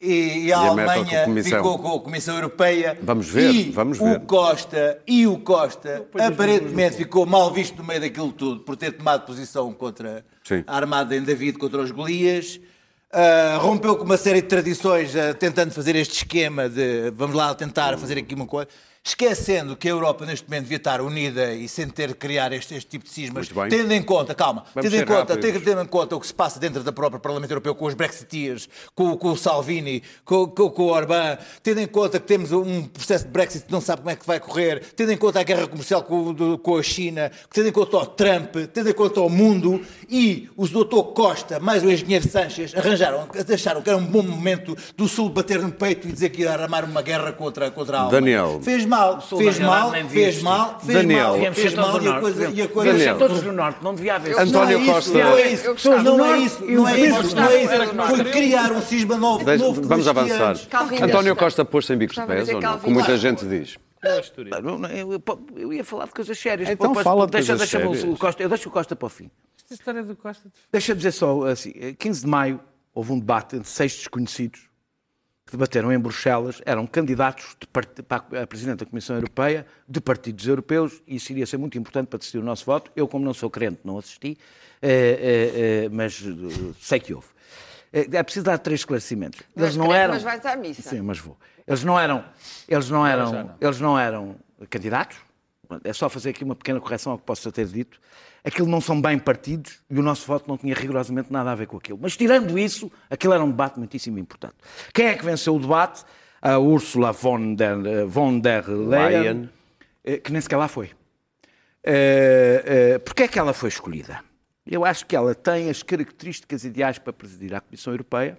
e, e a, a Merkel com a Alemanha ficou com a Comissão Europeia. Vamos ver, e vamos ver. O Costa e o Costa aparentemente ficou mal visto no meio daquilo tudo por ter tomado posição contra Sim. a armada em David contra os Golias. Ah, rompeu com uma série de tradições, ah, tentando fazer este esquema de vamos lá tentar fazer aqui uma coisa, esquecendo que a Europa neste momento devia estar unida e sem ter de criar este, este tipo de cismas, tendo em conta, calma, Vamos tendo em conta, rápidos. tendo em conta o que se passa dentro da própria Parlamento Europeu com os Brexiteers, com, com o Salvini, com, com, com o Orbán, tendo em conta que temos um processo de Brexit que não sabe como é que vai correr, tendo em conta a guerra comercial com, do- com a China, tendo em conta o Trump, tendo em conta o mundo e os doutor Costa, mais o engenheiro Sanches, arranjaram, acharam que era um bom momento do Sul bater no peito e dizer que ia armar uma guerra contra, contra a. Daniel. Fez mal, fez mal, fez mal, fez Daniel. mal, fez mal e a coisa, e a coisa ser todos do Norte. Não devia haver. António é isso, Costa. Não é isso, não é isso, não é isso, não é isso. Foi criar um cisma novo, vamos avançar. António Costa pôs-se em bicos de pés ou não? Como muita gente diz. Eu, ia falar de coisas sérias. Então fala de coisas sérias. o Costa, eu deixo o Costa para o fim. Esta história do Costa. Deixa-me dizer só assim: eh, 15 de maio houve um debate entre seis desconhecidos que debateram em Bruxelas, eram candidatos de part- para a Presidente da Comissão Europeia, de partidos europeus, e isso iria ser muito importante para decidir o nosso voto. Eu, como não sou crente, não assisti, eh, eh, eh, mas sei que houve. É preciso dar três esclarecimentos. Mas Eles não crente, eram. mas vais à missa. Sim, mas vou. Eles não eram, eles não eram, eles não eram candidatos. É só fazer aqui uma pequena correção ao que possa ter dito. Aquilo não são bem partidos e o nosso voto não tinha rigorosamente nada a ver com aquilo. Mas tirando isso, aquilo era um debate muitíssimo importante. Quem é que venceu o debate? A Ursula von der, von der Leyen, eh, que nem sequer lá foi. Eh, eh, Porquê é que ela foi escolhida? Eu acho que ela tem as características ideais para presidir a Comissão Europeia,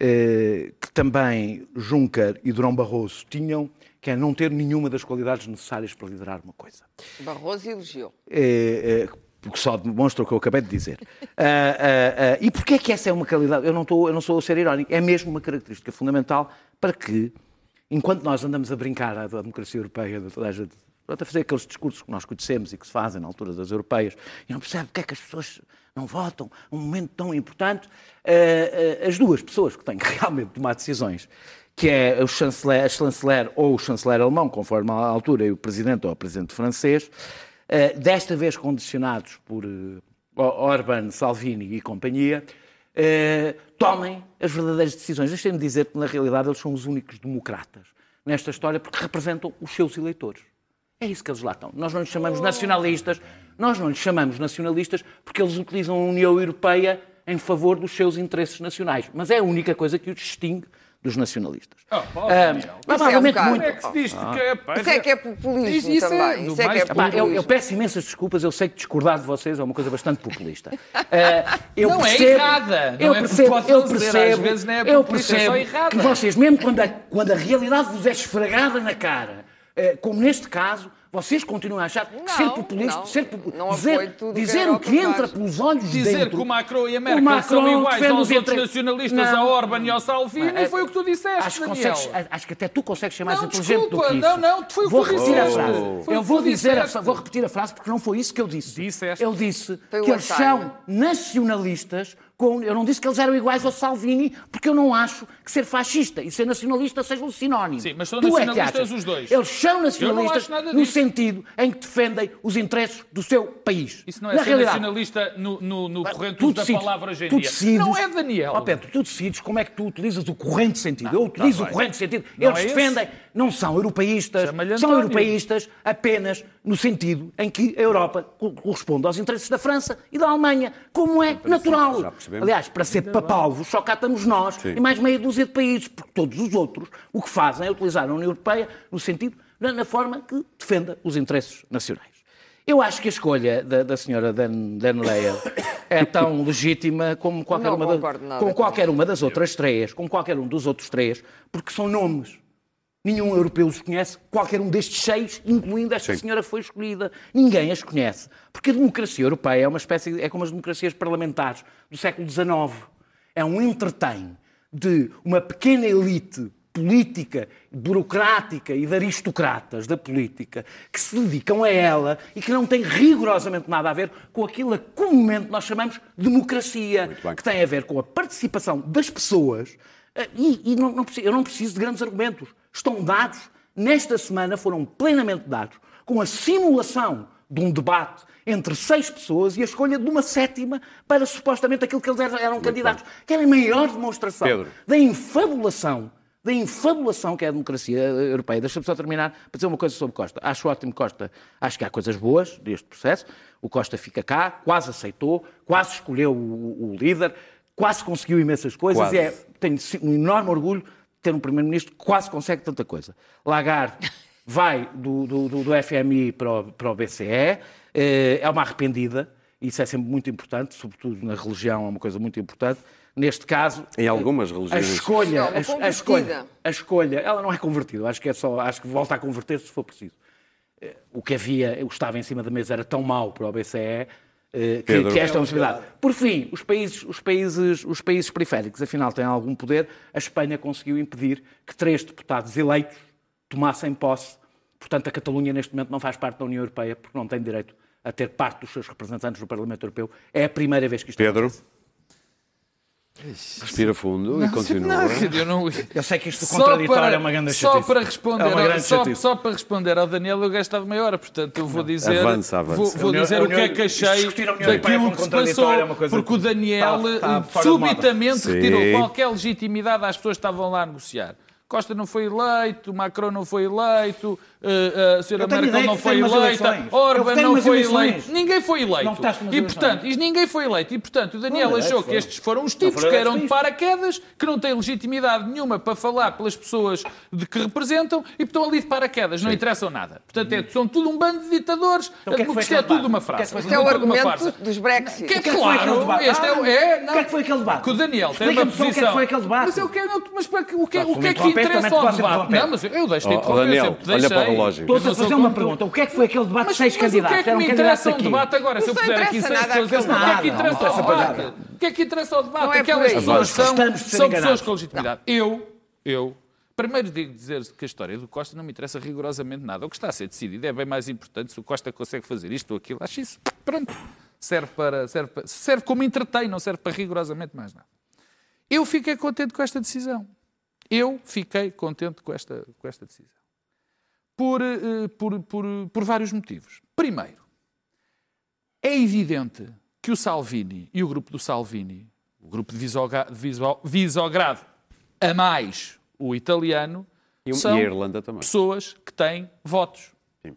eh, que também Juncker e Durão Barroso tinham, que é não ter nenhuma das qualidades necessárias para liderar uma coisa. Barroso elogiou. É, é, porque só demonstra o que eu acabei de dizer. Ah, ah, ah, e porquê é que essa é uma qualidade? Eu não, estou, eu não sou a ser irónico, é mesmo uma característica fundamental para que, enquanto nós andamos a brincar à da democracia europeia, toda a gente, pronto, a fazer aqueles discursos que nós conhecemos e que se fazem na altura das europeias, e não percebe porque é que as pessoas não votam, um momento tão importante, ah, ah, as duas pessoas que têm que realmente tomar decisões, que é o chanceler, a chanceler ou o chanceler alemão, conforme a altura, e o presidente ou o presidente francês, eh, desta vez condicionados por eh, Orban, Salvini e companhia, eh, tomem as verdadeiras decisões. Deixem-me dizer que, na realidade, eles são os únicos democratas nesta história porque representam os seus eleitores. É isso que eles lá estão. Nós não lhes chamamos nacionalistas, nós não lhes chamamos nacionalistas porque eles utilizam a União Europeia em favor dos seus interesses nacionais. Mas é a única coisa que os distingue dos nacionalistas. Oh, Ah, Daniel. provavelmente bocado. muito. Como é que se diz? Porque, pá, Isso é que é populismo Isso- isso é Isso é que é Epá, eu, populismo. eu peço imensas desculpas, eu sei que discordar de vocês é uma coisa bastante populista. Ah, eu Não é percebo- errada, não Eu é- percebo, pode eu não ser, às percebo, vezes não é eu é só percebo errada. que vocês, mesmo quando a, quando a realidade vos é esfregada na cara, eh, como neste caso, vocês continuam a achar que Não, ser populista, não. ser popu- Não dizer, que dizer o que entra pelos olhos de Dizer dentro. que o Macron e a Merkel Macron são iguais aos os outros entre- nacionalistas, Não. a Orban e ao Salvini, É, foi o que tu disseste, acho que, Daniel. consegues- acho que até tu consegues ser mais Não, inteligente do desculpa, que isso. não, não, foi o que vou tu repetir a disseste. frase. Foi Eu o que vou tu dizer, a, vou repetir a frase porque não foi isso que eu disse. Disseste. Eu disse Foi que eles são nacionalistas. Com, eu não disse que eles eram iguais ao Salvini, porque eu não acho que ser fascista e ser nacionalista sejam sinónimos. Sim, mas são Tu é nacionalistas achas. os dois. Eles são não nacionalistas no sentido em que defendem os interesses do seu país. Isso não é Na ser realidade, nacionalista no, no, no corrente Tu uso da decides- palavra hoje em tu decides- Não é, Daniel. Ó Pedro, tu decides como é que tu utilizas o corrente sentido. eu utilizo tá o corrente sentido. Não Eles é esse? Não são europeístas, são europeístas apenas no sentido em que a Europa co- corresponde aos interesses da França e da Alemanha, como é natural. Aliás, para ser papalvos, só cá estamos nós Sim. e mais meia dúzia de países, porque todos os outros o que fazem é utilizar a União Europeia no sentido, na, na forma que defenda os interesses nacionais. Eu acho que a escolha da, da senhora Dan, Dan Leyer é tão legítima como qualquer, Não uma, da- como com qualquer uma das outras três, como qualquer um dos outros três, porque são nomes. Nenhum europeu os conhece, qualquer um destes seis, incluindo esta Sim. senhora que foi escolhida. Ninguém as conhece. Porque a democracia europeia é uma espécie, é como as democracias parlamentares do século XIX. É um entretém de uma pequena elite política, burocrática e de aristocratas da política que se dedicam a ela e que não tem rigorosamente nada a ver com aquilo a que comumente nós chamamos democracia, que tem a ver com a participação das pessoas. eh, E, e não- não eu não preciso de grandes argumentos. Estão dados, nesta semana foram plenamente dados, com a simulação de um debate entre seis pessoas e a escolha de uma sétima para supostamente aquilo que eles eram, eram candidatos. Que era a maior demonstração Pedro. da infabulação, da infabulação que é a democracia europeia. Deixa-me só terminar para dizer uma coisa sobre Costa. Acho ótimo Costa, acho que há coisas boas deste processo. O Costa fica cá, quase aceitou, quase escolheu o, o líder, quase conseguiu imensas coisas Quase. e é, tenho um enorme orgulho ter um primeiro-ministro que quase consegue tanta coisa. Lagarde vai do, do, do- FMI para o, para o BCE, eh, é uma arrependida, isso é sempre muito importante, sobretudo na religião é uma coisa muito importante. Neste caso, Em algumas a religiões. escolha, Não, a, a escolha, a escolha, ela não é convertida, acho que é só, acho que volta a converter-se se for preciso. Eh, O que havia, o que estava em cima da mesa era tão mau para o BCE eh, que, Pedro. que esta é uma possibilidade. Por fim, os países, os, países, os países periféricos, afinal, têm algum poder. A Espanha conseguiu impedir que três deputados eleitos tomassem posse. Portanto, a Catalunha, neste momento, não faz parte da União Europeia porque não tem direito a ter parte dos seus representantes no Parlamento Europeu. É a primeira vez que isto Pedro, acontece. Respira fundo e continua. Não, eu não... Eu sei que isto Só contraditório para, é uma grande só chatice. para responder, É uma ao, grande só, só para responder ao Daniel, eu gastava meia hora, portanto eu vou dizer, Avança, avança. vou, vou União- dizer a o que é que achei daquilo que se passou, é porque o Daniel está- está subitamente retirou qualquer legitimidade às pessoas que estavam lá a negociar. Costa não foi eleito, Macron não foi eleito, eh, eh, a senhora Merkel não foi eleita, Orban não foi eleito, ninguém foi eleito. E portanto, e ninguém foi eleito. E portanto, o Daniel Foram achou que estes foram os tipos que eram de paraquedas, que não têm legitimidade nenhuma para falar pelas pessoas de que representam e estão ali de paraquedas, não interessam nada. Portanto, é, são tudo um bando de ditadores, Então, é isto é tudo uma debate? O que é que frase. foi Isto é o argumento dos Brexit. Que é O que é que foi aquele claro, debate? este é, o- Ah, é, o que é que foi aquele debate? Que o Daniel tem uma só o que é que posição. foi aquele debate. Mas o que, é- que é se que me interromper, interessa também te ao posso debate? Não, mas eu deixo-te Oh, oh, interromper, Daniel, olha para o relógio. Estou-te Eu a fazer uma pergunta. O que é que foi aquele debate de seis mas o que é candidatos? que me candidatos interessa um debate agora? Se eu puser aqui interessa seis nada pessoas, àquele o que é que debate. interessa ao Não, não interessa debate? O que é que interessa ao debate? Não é Aquelas pessoas são, de pessoas com legitimidade. Eu, eu, primeiro digo dizer que a história do Costa não me interessa rigorosamente nada. O que está a ser decidido é bem mais importante se o Costa consegue fazer isto ou aquilo. Acho isso, pronto, serve, para, serve, para, serve como entretém, não serve para rigorosamente mais nada. Eu fiquei contente com esta decisão. Eu fiquei contente com esta, com esta decisão. Por, eh, por, por, por vários motivos. Primeiro, é evidente que o Salvini e o grupo do Salvini, o grupo de Visogrado, a mais o italiano, E, são e a Irlanda também. pessoas que têm votos. Sim.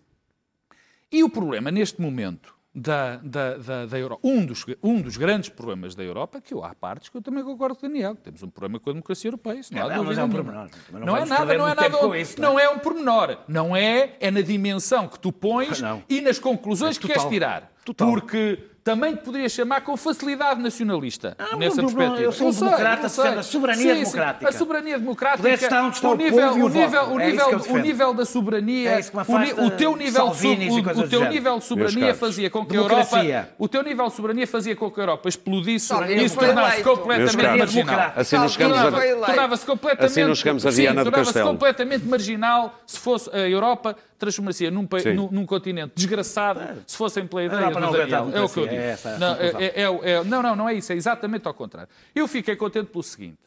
E o problema neste momento da, da, da, da Europa, um dos, um dos grandes problemas da Europa, que eu há partes que eu também concordo com o Daniel, que temos um problema com a democracia europeia, isso não há É, não, mas dúvida é um pormenor. Mas não Não é nada, não é nada. isso, não não é um pormenor. Não é, é na dimensão que tu pões Não. e nas conclusões É que queres tirar. Total. Porque também te poderias chamar com facilidade nacionalista Ah, nessa não, perspectiva. eu sou um democrata, sei. defendo a soberania Sim, sim, democrática. A soberania democrática. Poder estar onde está o nível, o o nível, o É isso nível, eu o nível da soberania, É isso o, teu nível, de, Salvinis o, o teu nível de soberania fazia com que a Europa, Democracia. o teu nível de soberania fazia com que a Europa explodisse e se foi tornasse completamente marginal. Assim não chegamos a... Tornava-se completamente, Assim não chegamos a Sim, Viana do tornava-se Castelo. completamente marginal se fosse a Europa transformar-se num, num, num continente desgraçado se fossem Europa do não Daniel. aguenta a É o que eu digo. é essa não, é- é- é- não, não, não é isso. É exatamente ao contrário. Eu fiquei contente pelo seguinte.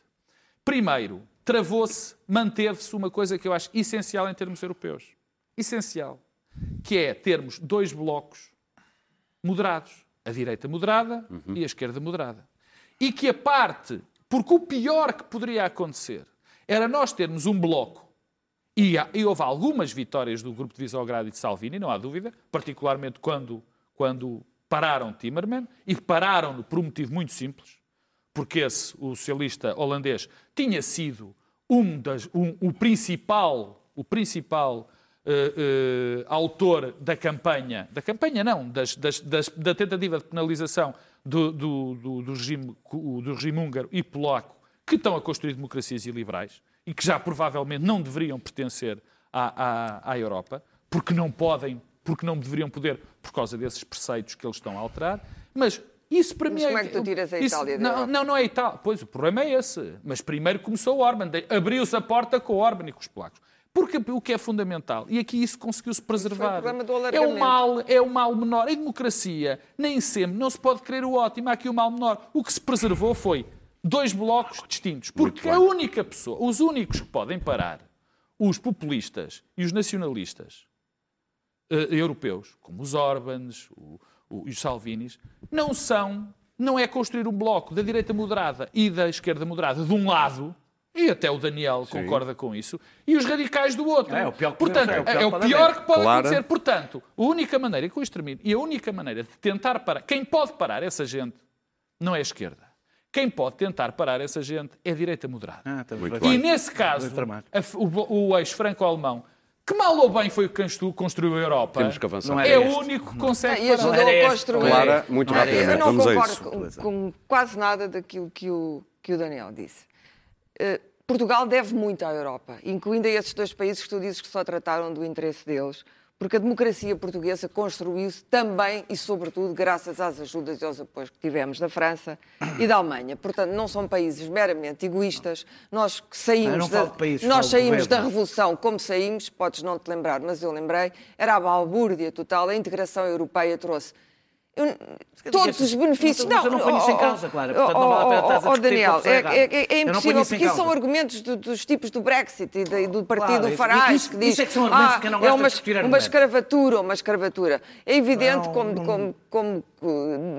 Primeiro, travou-se, manteve-se uma coisa que eu acho essencial em termos europeus. Essencial. Que é termos dois blocos moderados. A direita moderada e a esquerda moderada. E que a parte... Porque o pior que poderia acontecer era nós termos um bloco E, e houve algumas vitórias do grupo de Visogrado e de Salvini, não há dúvida, particularmente quando, quando pararam Timmerman, e pararam por um motivo muito simples, porque esse, o socialista holandês, tinha sido um das, um- o principal, o principal eh, eh, autor da campanha, da campanha não, das- das- das- da tentativa de penalização do, do- do- do regime, do regime húngaro e polaco, que estão a construir democracias iliberais e que já provavelmente não deveriam pertencer à, à- à Europa, porque não podem, porque não deveriam poder por causa desses preceitos que eles estão a alterar, mas isso para Mas mim como é que tu tiras a isso- Itália da não, não, não é Itália. Pois, o problema é esse. Mas primeiro começou o Orban. Abriu-se a porta com o Orban e com os polacos. Porque o que é fundamental, e aqui isso conseguiu-se preservar, é o mal, é o mal menor. Em democracia, nem sempre, não se pode querer o ótimo, há aqui o mal menor. O que se preservou foi dois blocos distintos. Porque a única pessoa, os únicos que podem parar os populistas e os nacionalistas eh, europeus, como os Orbans o- o- e os Salvinis, não são, não é construir um bloco da direita moderada e da esquerda moderada de um lado, e até o Daniel concorda com isso, e os radicais do outro. É, o pior que Portanto, pode- é o pior é que o pode pior que pode Clara. acontecer. Portanto, a única maneira, com isto termino, e a única maneira de tentar parar, quem pode parar essa gente não é a esquerda. Quem pode tentar parar essa gente é a direita moderada. Ah, Muito bem. E nesse caso, a o, o eixo franco-alemão, que mal ou bem foi o que constru- construiu a Europa, Temos que avançar. Não é era o único que consegue E parar. ajudou a construir. Clara, muito Não rapidamente. Eu não Vamos a concordo isso. com, com quase nada daquilo que o, que o Daniel disse. Eh, Portugal deve muito à Europa, incluindo a esses dois países que tu dizes que só trataram do interesse deles, porque a democracia portuguesa construiu-se também e, sobretudo, graças às ajudas e aos apoios que tivemos da França e da Alemanha. Portanto, não são países meramente egoístas. Nós que saímos, da, países, nós saímos da. Revolução como saímos, podes não te lembrar, mas eu lembrei, era a balbúrdia total, a integração europeia trouxe. Eu- todos os benefícios. Mas eu não ponho isso em oh, causa, oh, Clara, portanto não vale a pena oh, estás a oh, discutir Daniel, é, é- é não impossível, porque isso são argumentos do- dos tipos do Brexit e, da- e do partido Claro, Farage, isso- que diz isso é que são argumentos ah, que eu não é gosto de uma, discutir uma argumentos." escravatura, uma escravatura. É evidente Não, como, não- como, como,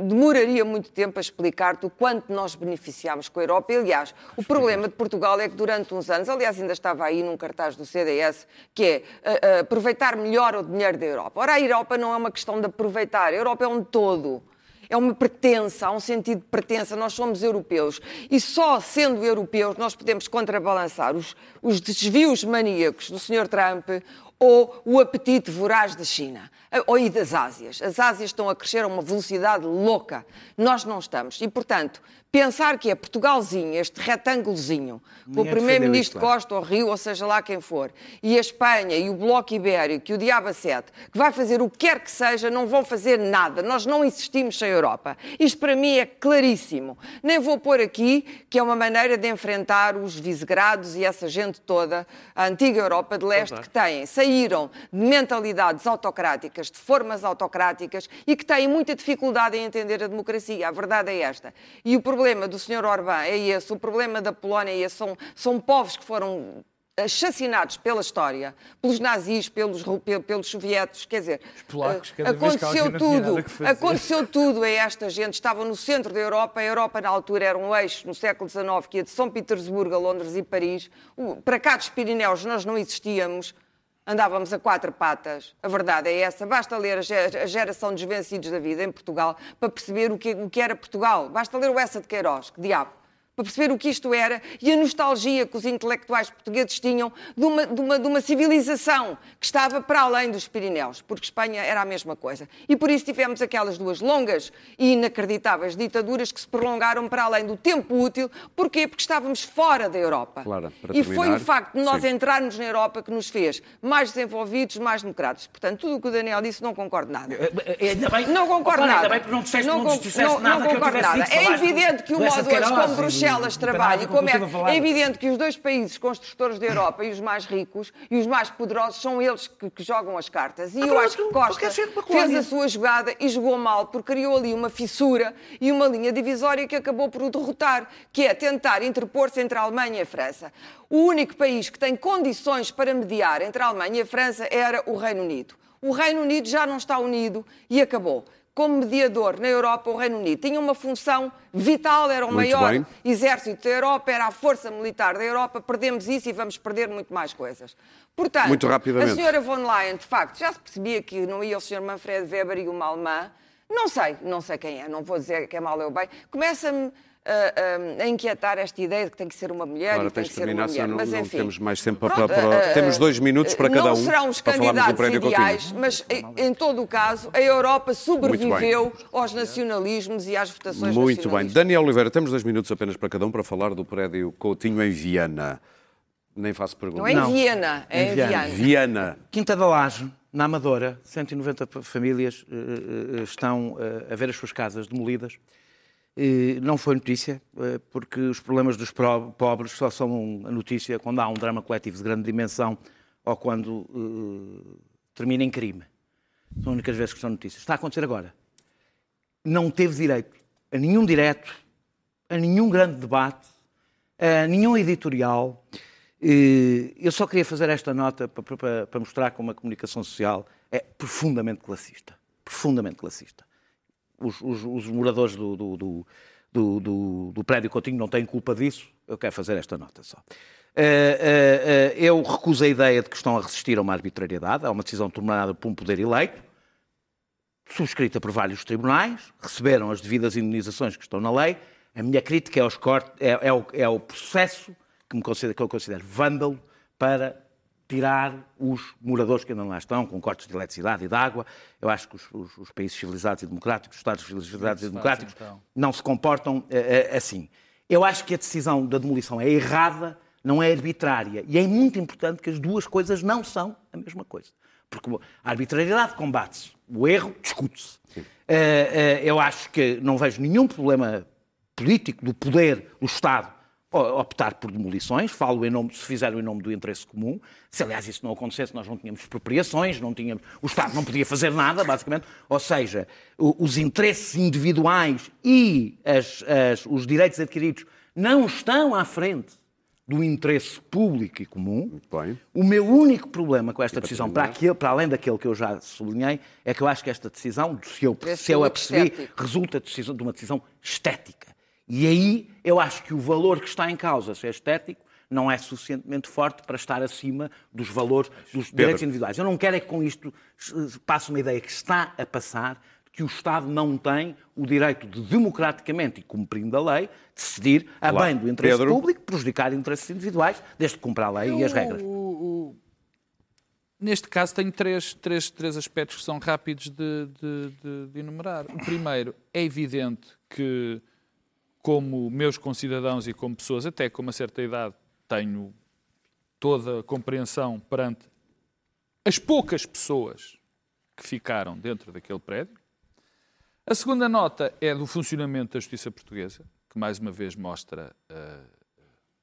demoraria muito tempo a explicar-te o quanto nós beneficiámos com a Europa. E, aliás, o problema de Portugal é que durante uns anos, aliás, ainda estava aí num cartaz do CDS, que é uh, uh, aproveitar melhor o dinheiro da Europa. Ora, a Europa não é uma questão de aproveitar, a Europa é um todo. É uma pertença, há um sentido de pertença. Nós somos europeus. E só sendo europeus nós podemos contrabalançar os, os desvios maníacos do Sr. Trump ou o apetite voraz da China eh, ou e das Ásias. As Ásias estão a crescer a uma velocidade louca. Nós não estamos. E, portanto, pensar que é Portugalzinho, este retângulozinho, com o Ninguém Primeiro-Ministro Costa ou Rio, ou seja lá quem for, e a Espanha e o Bloco Ibérico e o Diabo 7, que vai fazer o que quer que seja, não vão fazer nada. Nós não existimos sem a Europa. Isto para mim é claríssimo. Nem vou pôr aqui que é uma maneira de enfrentar os visegrados e essa gente toda, a antiga Europa de leste, que têm, saíram de mentalidades autocráticas, de formas autocráticas e que têm muita dificuldade em entender a democracia. A verdade é esta. E o problema do Sr. Orbán é esse, o problema da Polónia é esse. São, são povos que foram assassinados pela história, pelos nazis, pelos, pelos soviéticos, quer dizer, polacos, aconteceu tudo, aconteceu tudo a esta gente, estavam no centro da Europa, a Europa na altura era um eixo, no século XIX, que ia de São Petersburgo a Londres e Paris, para cá dos Pirineus nós não existíamos, andávamos a quatro patas, a verdade é essa, basta ler a ge- a geração dos vencidos da vida em Portugal para perceber o que, o que era Portugal, basta ler o Essa de Queiroz, que diabo para perceber o que isto era e a nostalgia que os intelectuais portugueses tinham de uma, de uma, de uma civilização que estava para além dos Pirineus, porque Espanha era a mesma coisa. E por isso tivemos aquelas duas longas e inacreditáveis ditaduras que se prolongaram para além do tempo útil. Porquê? Porque estávamos fora da Europa. Clara, para e foi terminar, o facto de nós sim. entrarmos na Europa que nos fez mais desenvolvidos, mais democráticos. Portanto, tudo o que o Daniel disse não concordo nada. Eh, Ainda bem, Não concordo Oh, Clara, nada. Ainda bem porque não disseste, não, disseste não- nada não que eu concordo tivesse nada. dito. É evidente que o modo de hoje, como e- Bruxelas trabalha, e com como o que eu estou a é, evidente que os dois países construtores da Europa e os mais ricos e os mais poderosos são eles que, que jogam as cartas. E eu pronto, acho que Costa fez a sua jogada e jogou mal, porque criou ali uma fissura e uma linha divisória que acabou por o derrotar, que é tentar interpor-se entre a Alemanha e a França. O único país que tem condições para mediar entre a Alemanha e a França era o Reino Unido. O Reino Unido já não está unido e acabou. Como mediador na Europa o Reino Unido. Tinha uma função vital, era o Muito maior bem. exército da Europa, era a força militar da Europa. Perdemos isso e vamos perder muito mais coisas. Portanto, Muito rapidamente. a senhora von Leyen, de facto, já se percebia que não ia o Sr. Manfred Weber e uma alemã. Não sei, não sei quem é, não vou dizer que é mal ou bem. Começa-me ah, a inquietar esta ideia de que tem que ser uma mulher Agora e tem tens que de ser uma terminar, mulher. senão não, Mas não enfim. temos mais tempo para... Pronto, para- ah, temos dois minutos para cada um. Não serão os para candidatos ideais, mas em, em todo o caso, a Europa sobreviveu aos nacionalismos e às votações Muito bem. Daniel Oliveira, temos dois minutos apenas para cada um para falar do prédio Coutinho em Viana. Nem faço pergunta. Não é em Não. Viena, é Em em Viana. Viana. Viana. Quinta da Laje, na Amadora, 190 p- famílias eh, eh, estão eh, a ver as suas casas demolidas. Não foi notícia, eh, porque os problemas dos pobres só são notícia quando há um drama coletivo de grande dimensão ou quando eh, termina em crime. São as únicas vezes que são notícias. Está a acontecer agora. Não teve direito a nenhum direto, a nenhum grande debate, a nenhum editorial. Eu só queria fazer esta nota para mostrar como a comunicação social é profundamente classista. Profundamente classista. Os, os- os moradores do, do- do- do- do- prédio Coutinho não têm culpa disso. Eu quero fazer esta nota só. Eh, eh, eh, Eu recuso a ideia de que estão a resistir a uma arbitrariedade, a uma decisão tomada por um poder eleito subscrita por vários tribunais, receberam as devidas indenizações que estão na lei. A minha crítica é, cortes, é, é o, é o processo que, me considero, que eu considero vândalo para tirar os moradores que ainda lá estão, com cortes de eletricidade e de água. Eu acho que os, os- os países civilizados e democráticos, os Estados civilizados e democráticos, então. não se comportam eh, eh, assim. Eu acho que a decisão da demolição é errada, não é arbitrária. E é muito importante que as duas coisas não são a mesma coisa. Porque a arbitrariedade combate-se, o erro discute-se. Eh, eu acho que não vejo nenhum problema político do poder do Estado optar por demolições, falo em nome, se fizeram em nome do interesse comum. Se aliás isso não acontecesse, nós não tínhamos expropriações, não tínhamos, o Estado não podia fazer nada, basicamente. Ou seja, o- os interesses individuais e as- as- os direitos adquiridos não estão à frente do interesse público e comum. O meu único problema com esta decisão, para, para além daquele que eu já sublinhei, é que eu acho que esta decisão, se eu, se eu a percebi, resulta de uma decisão estética. E aí eu acho que o valor que está em causa, se é estético, não é suficientemente forte para estar acima dos valores dos direitos individuais. Eu não quero é que com isto se passe uma ideia que está a passar que o Estado não tem o direito de, democraticamente e cumprindo a lei, decidir a Claro. bem do interesse Pedro? público, prejudicar interesses individuais, desde que cumpra a lei e as regras. Neste caso, tenho três, três, três aspectos que são rápidos de, de- de- de enumerar. O primeiro, é evidente que, como meus concidadãos e como pessoas, até com uma certa idade, tenho toda a compreensão perante as poucas pessoas que ficaram dentro daquele prédio. A segunda nota é do funcionamento da justiça portuguesa, que mais uma vez mostra eh,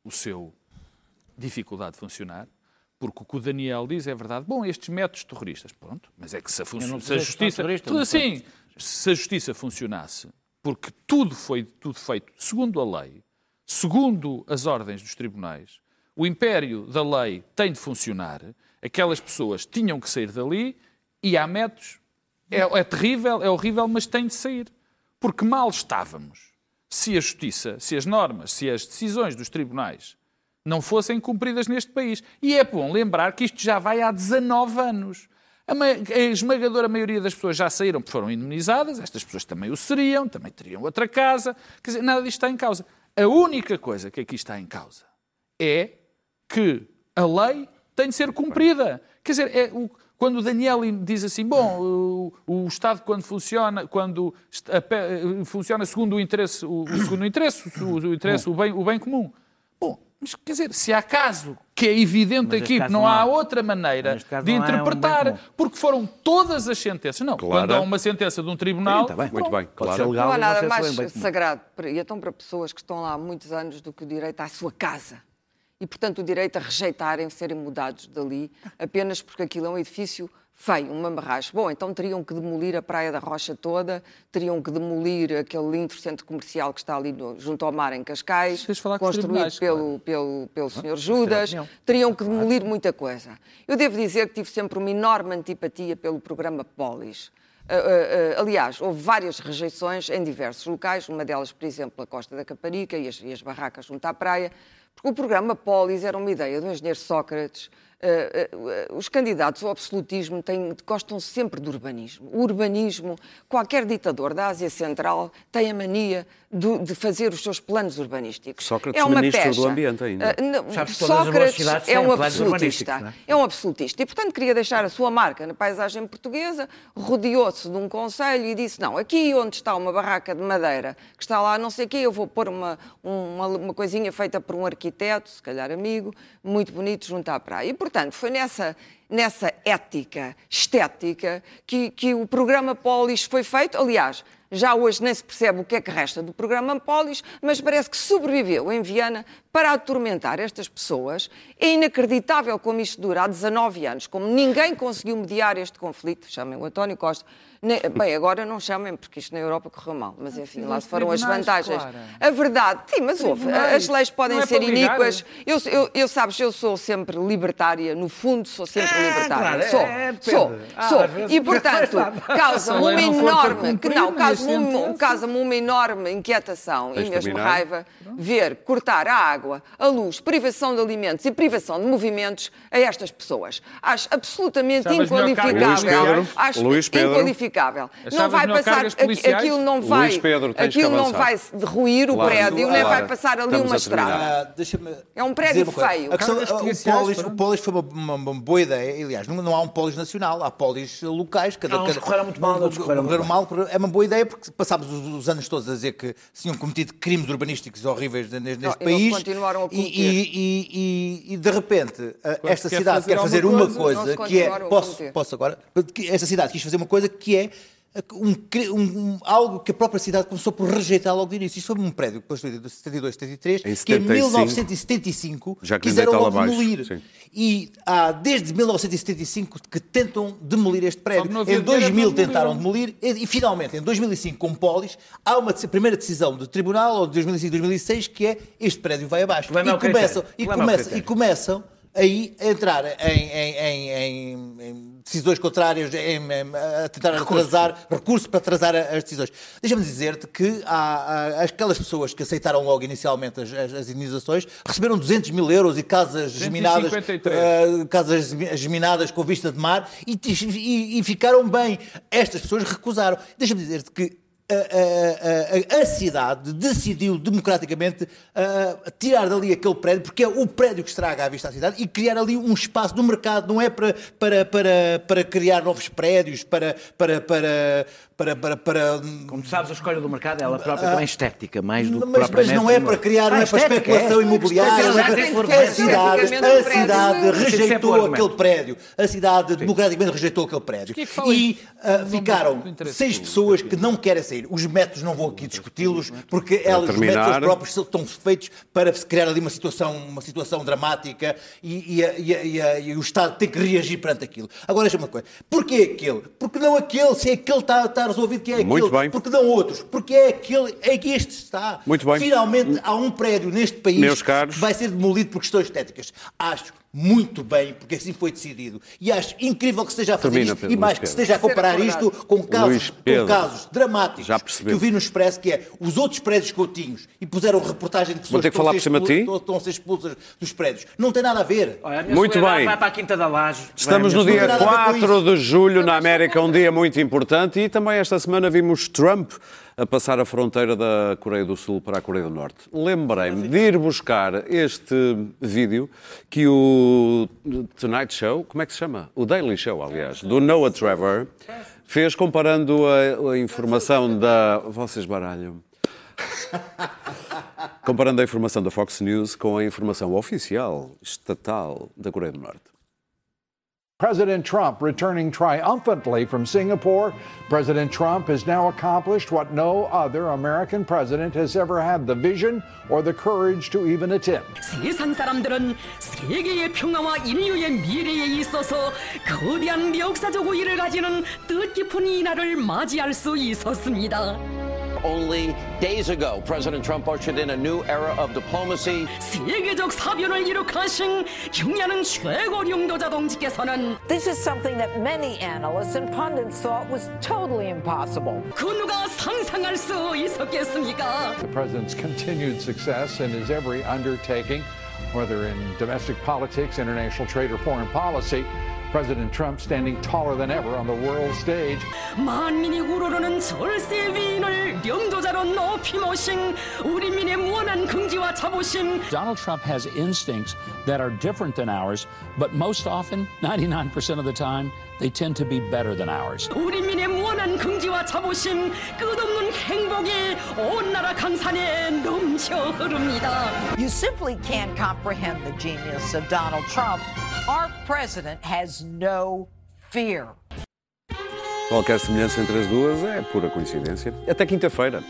o seu dificuldade de funcionar, porque o que o Daniel diz é verdade. Bom, estes métodos terroristas, pronto, mas é que se a, se a são justiça. Tudo assim, se a justiça funcionasse, porque tudo foi tudo feito segundo a lei, segundo as ordens dos tribunais, o império da lei tem de funcionar, aquelas pessoas tinham que sair dali e há métodos. É, é terrível, é horrível, mas tem de sair. Porque mal estávamos se a justiça, se as normas, se as decisões dos tribunais não fossem cumpridas neste país. E é bom lembrar que isto já vai há 19 anos. A, a esmagadora maioria das pessoas já saíram porque foram indemnizadas, estas pessoas também o seriam, também teriam outra casa. Quer dizer, nada disto está em causa. A única coisa que aqui está em causa é que a lei tem de ser cumprida. Quer dizer, é o- quando o Daniel diz assim, bom, o, o Estado quando funciona, quando a funciona segundo o interesse, o, o segundo interesse, o interesse, o bem, o bem comum. Bom, mas quer dizer, se há caso que é evidente Mas aqui que caso não há há. outra maneira de um bem interpretar, comum. porque foram todas as sentenças. Não, Clara. quando há uma sentença de um tribunal, Sim, está bem. Muito bem, Pode claro. ser legal, Não há nada mais bem é. sagrado para, e então para pessoas que estão lá há muitos anos do que o direito à sua casa. E, portanto, o direito a rejeitarem serem mudados dali apenas porque aquilo é um edifício feio, um mamarracho. Bom, então teriam que demolir a Praia da Rocha toda, teriam que demolir aquele lindo centro comercial que está ali no- junto ao mar em Cascais, construído pelo, pelo, pelo Sr. Judas. opinião. Teriam que demolir muita coisa. Eu devo dizer que tive sempre uma enorme antipatia pelo programa Polis. Ah, ah, ah, aliás, houve várias rejeições em diversos locais, uma delas, por exemplo, a Costa da Caparica e as, e as barracas junto à praia, porque o programa Polis era uma ideia do engenheiro Sócrates. Ah, ah, os candidatos ao absolutismo têm, gostam sempre do urbanismo. O urbanismo, qualquer ditador da Ásia Central tem a mania de, de fazer os seus planos urbanísticos. Sócrates, é uma ministro pecha. do Ambiente ainda. Ah, não, Sócrates é um absolutista. é? É um absolutista. E, portanto, queria deixar a sua marca na paisagem portuguesa, rodeou-se de um conselho e disse, não, aqui onde está uma barraca de madeira, que está lá não sei o quê, eu vou pôr uma, uma, uma coisinha feita por um arquiteto, se calhar amigo, muito bonito, junto à praia. E, portanto, foi nessa, nessa ética estética que, que o programa Polis foi feito. Aliás, já hoje nem se percebe o que é que resta do programa Polis, mas parece que sobreviveu em Viana para atormentar estas pessoas. É inacreditável como isto dura há 19 anos, como ninguém conseguiu mediar este conflito. Chamem o António Costa. Bem, agora não chamem, porque isto na Europa correu mal, mas enfim, lá se foram as vantagens. A verdade, sim, mas houve. As leis podem é ser iníquas. Eu, eu, eu, sabes, eu sou sempre libertária, no fundo sou sempre É, libertária. claro, sou, é, depende. sou, Ah, sou. vezes E, portanto, causa-me Se a uma enorme, que não, mas causa-me a uma, sentença- causa-me uma enorme inquietação Tens e mesmo terminar. raiva ver cortar a água, a luz, privação de alimentos e privação de movimentos a estas pessoas. Acho absolutamente Achavas inqualificável. Luís Pedro, Acho Luís Pedro. inqualificável. Não vai passar, aquilo não vai, Luís Pedro, aquilo não vai derruir o Claro, prédio, nem vai passar ali Estamos uma estrada. Ah, É um prédio feio. A questão, Cargas o, polis, o polis foi uma, uma- uma boa ideia. Aliás, não, não há um polis nacional, há polis locais. Cada, uns cada, correram muito mal, correram mal. É uma boa ideia porque passámos os, os anos todos a dizer que se tinham cometido crimes urbanísticos horríveis neste, Não, país. continuaram a e, cometer. e, e, e- e, de repente esta quer cidade fazer quer fazer uma coisa, coisa, que é. Posso, posso agora? Esta cidade quis fazer uma coisa que é um, um- algo que a própria cidade começou por rejeitar logo de início. Isto foi um prédio que foi construído em 72, 73, Em que em 75, 1975 já que quiseram deitá-la logo abaixo, demolir. sim. E há desde 1975 que tentam demolir este prédio. Em 2000 dinheiro para tentaram demolir. e, e finalmente em 2005 com Polis há uma primeira decisão do tribunal ou de 2005 2006 que é este prédio vai abaixo. problema E começam, e, começam, e começam aí a entrar em, em- em- em- decisões contrárias, a tentar atrasar, recurso para atrasar as decisões. Deixa-me dizer-te que há, há aquelas pessoas que aceitaram logo inicialmente as, as, as indenizações receberam 200 mil euros e casas geminadas, 153. eh, casas geminadas com vista de mar e, e- e ficaram bem. Estas pessoas recusaram. Deixa-me dizer-te que a, a- a- a cidade decidiu democraticamente tirar dali aquele prédio, porque é o prédio que estraga a vista à cidade, e criar ali um espaço do mercado, não é para, para, para, para criar novos prédios, para. para, para, para, para, para- Como tu sabes, a escolha do mercado ela própria também é estética, mais do que mas, mas propriamente... não é para criar, não Ah, é para especulação é. imobiliária. não é para- Estética, A cidade, a cidade rejeitou é aquele prédio. A cidade democraticamente rejeitou aquele prédio. que é que fala E ah, no ficaram seis pessoas que não querem sair. Os métodos não vou aqui discuti-los, porque elas, os métodos próprios estão feitos para se criar ali uma situação, uma situação dramática e, e e e e o Estado tem que reagir perante aquilo. Agora, deixa-me uma coisa. Porquê aquele? Porque não aquele, se é aquele está, está resolvido, que é aquele. Muito bem. Porque não outros? Porque é aquele, é que este está. Muito bem. Finalmente há um prédio neste país Meus caros. que vai ser demolido por questões estéticas. Acho muito bem, porque assim foi decidido. E acho incrível que esteja a fazer Termina, isto Pedro, e mais que esteja a comparar isto com casos, com casos dramáticos Já que eu vi no Expresso, que é os outros prédios coutinhos e puseram reportagem de pessoas que estão falar a ser expul- estão a ser expulsas dos prédios. Não tem nada a ver. Olha, a Muito bem. Vai para a Quinta da Laje. Estamos no dia nada a ver com 4 isso. de julho, na América, um dia muito importante. E também esta semana vimos Trump a passar a fronteira da Coreia do Sul para a Coreia do Norte. Lembrei-me de ir buscar este vídeo que o Tonight Show, como é que se chama? O Daily Show, aliás, do Noah Trevor, fez comparando a, a informação da. Vocês baralham. Comparando a informação da Fox News com a informação oficial, estatal da Coreia do Norte. President Trump returning triumphantly from Singapore. President Trump has now accomplished what no other American president has ever had the vision or the courage to even attempt. 세상 사람들은 세계의 평화와 인류의 미래에 있어서 거대한 역사적 우위를 가지는 뜻깊은 이날을 맞이할 수 있었습니다. only days ago, President Trump ushered in a new era of diplomacy. This is something that many analysts and pundits thought was totally impossible. The president's continued success in his every undertaking, whether in domestic politics, international trade, or foreign policy, President Trump standing taller than ever on the world stage. 만민이 우러르는 절세 위인을领导자로 높이 모신 우리 민의 무한한 긍지와 자부심 Donald Trump has instincts that are different than ours, but most often, 99% of the time, they tend to be better than ours. 우리 민의 무한한 긍지와 자부심 끝없는 행복이 온 나라 강산에 넘쳐 흐릅니다. You simply can't comprehend the genius of Donald Trump. Our president has no fear. Qualquer semelhança entre as duas é pura coincidência. Até quinta-feira.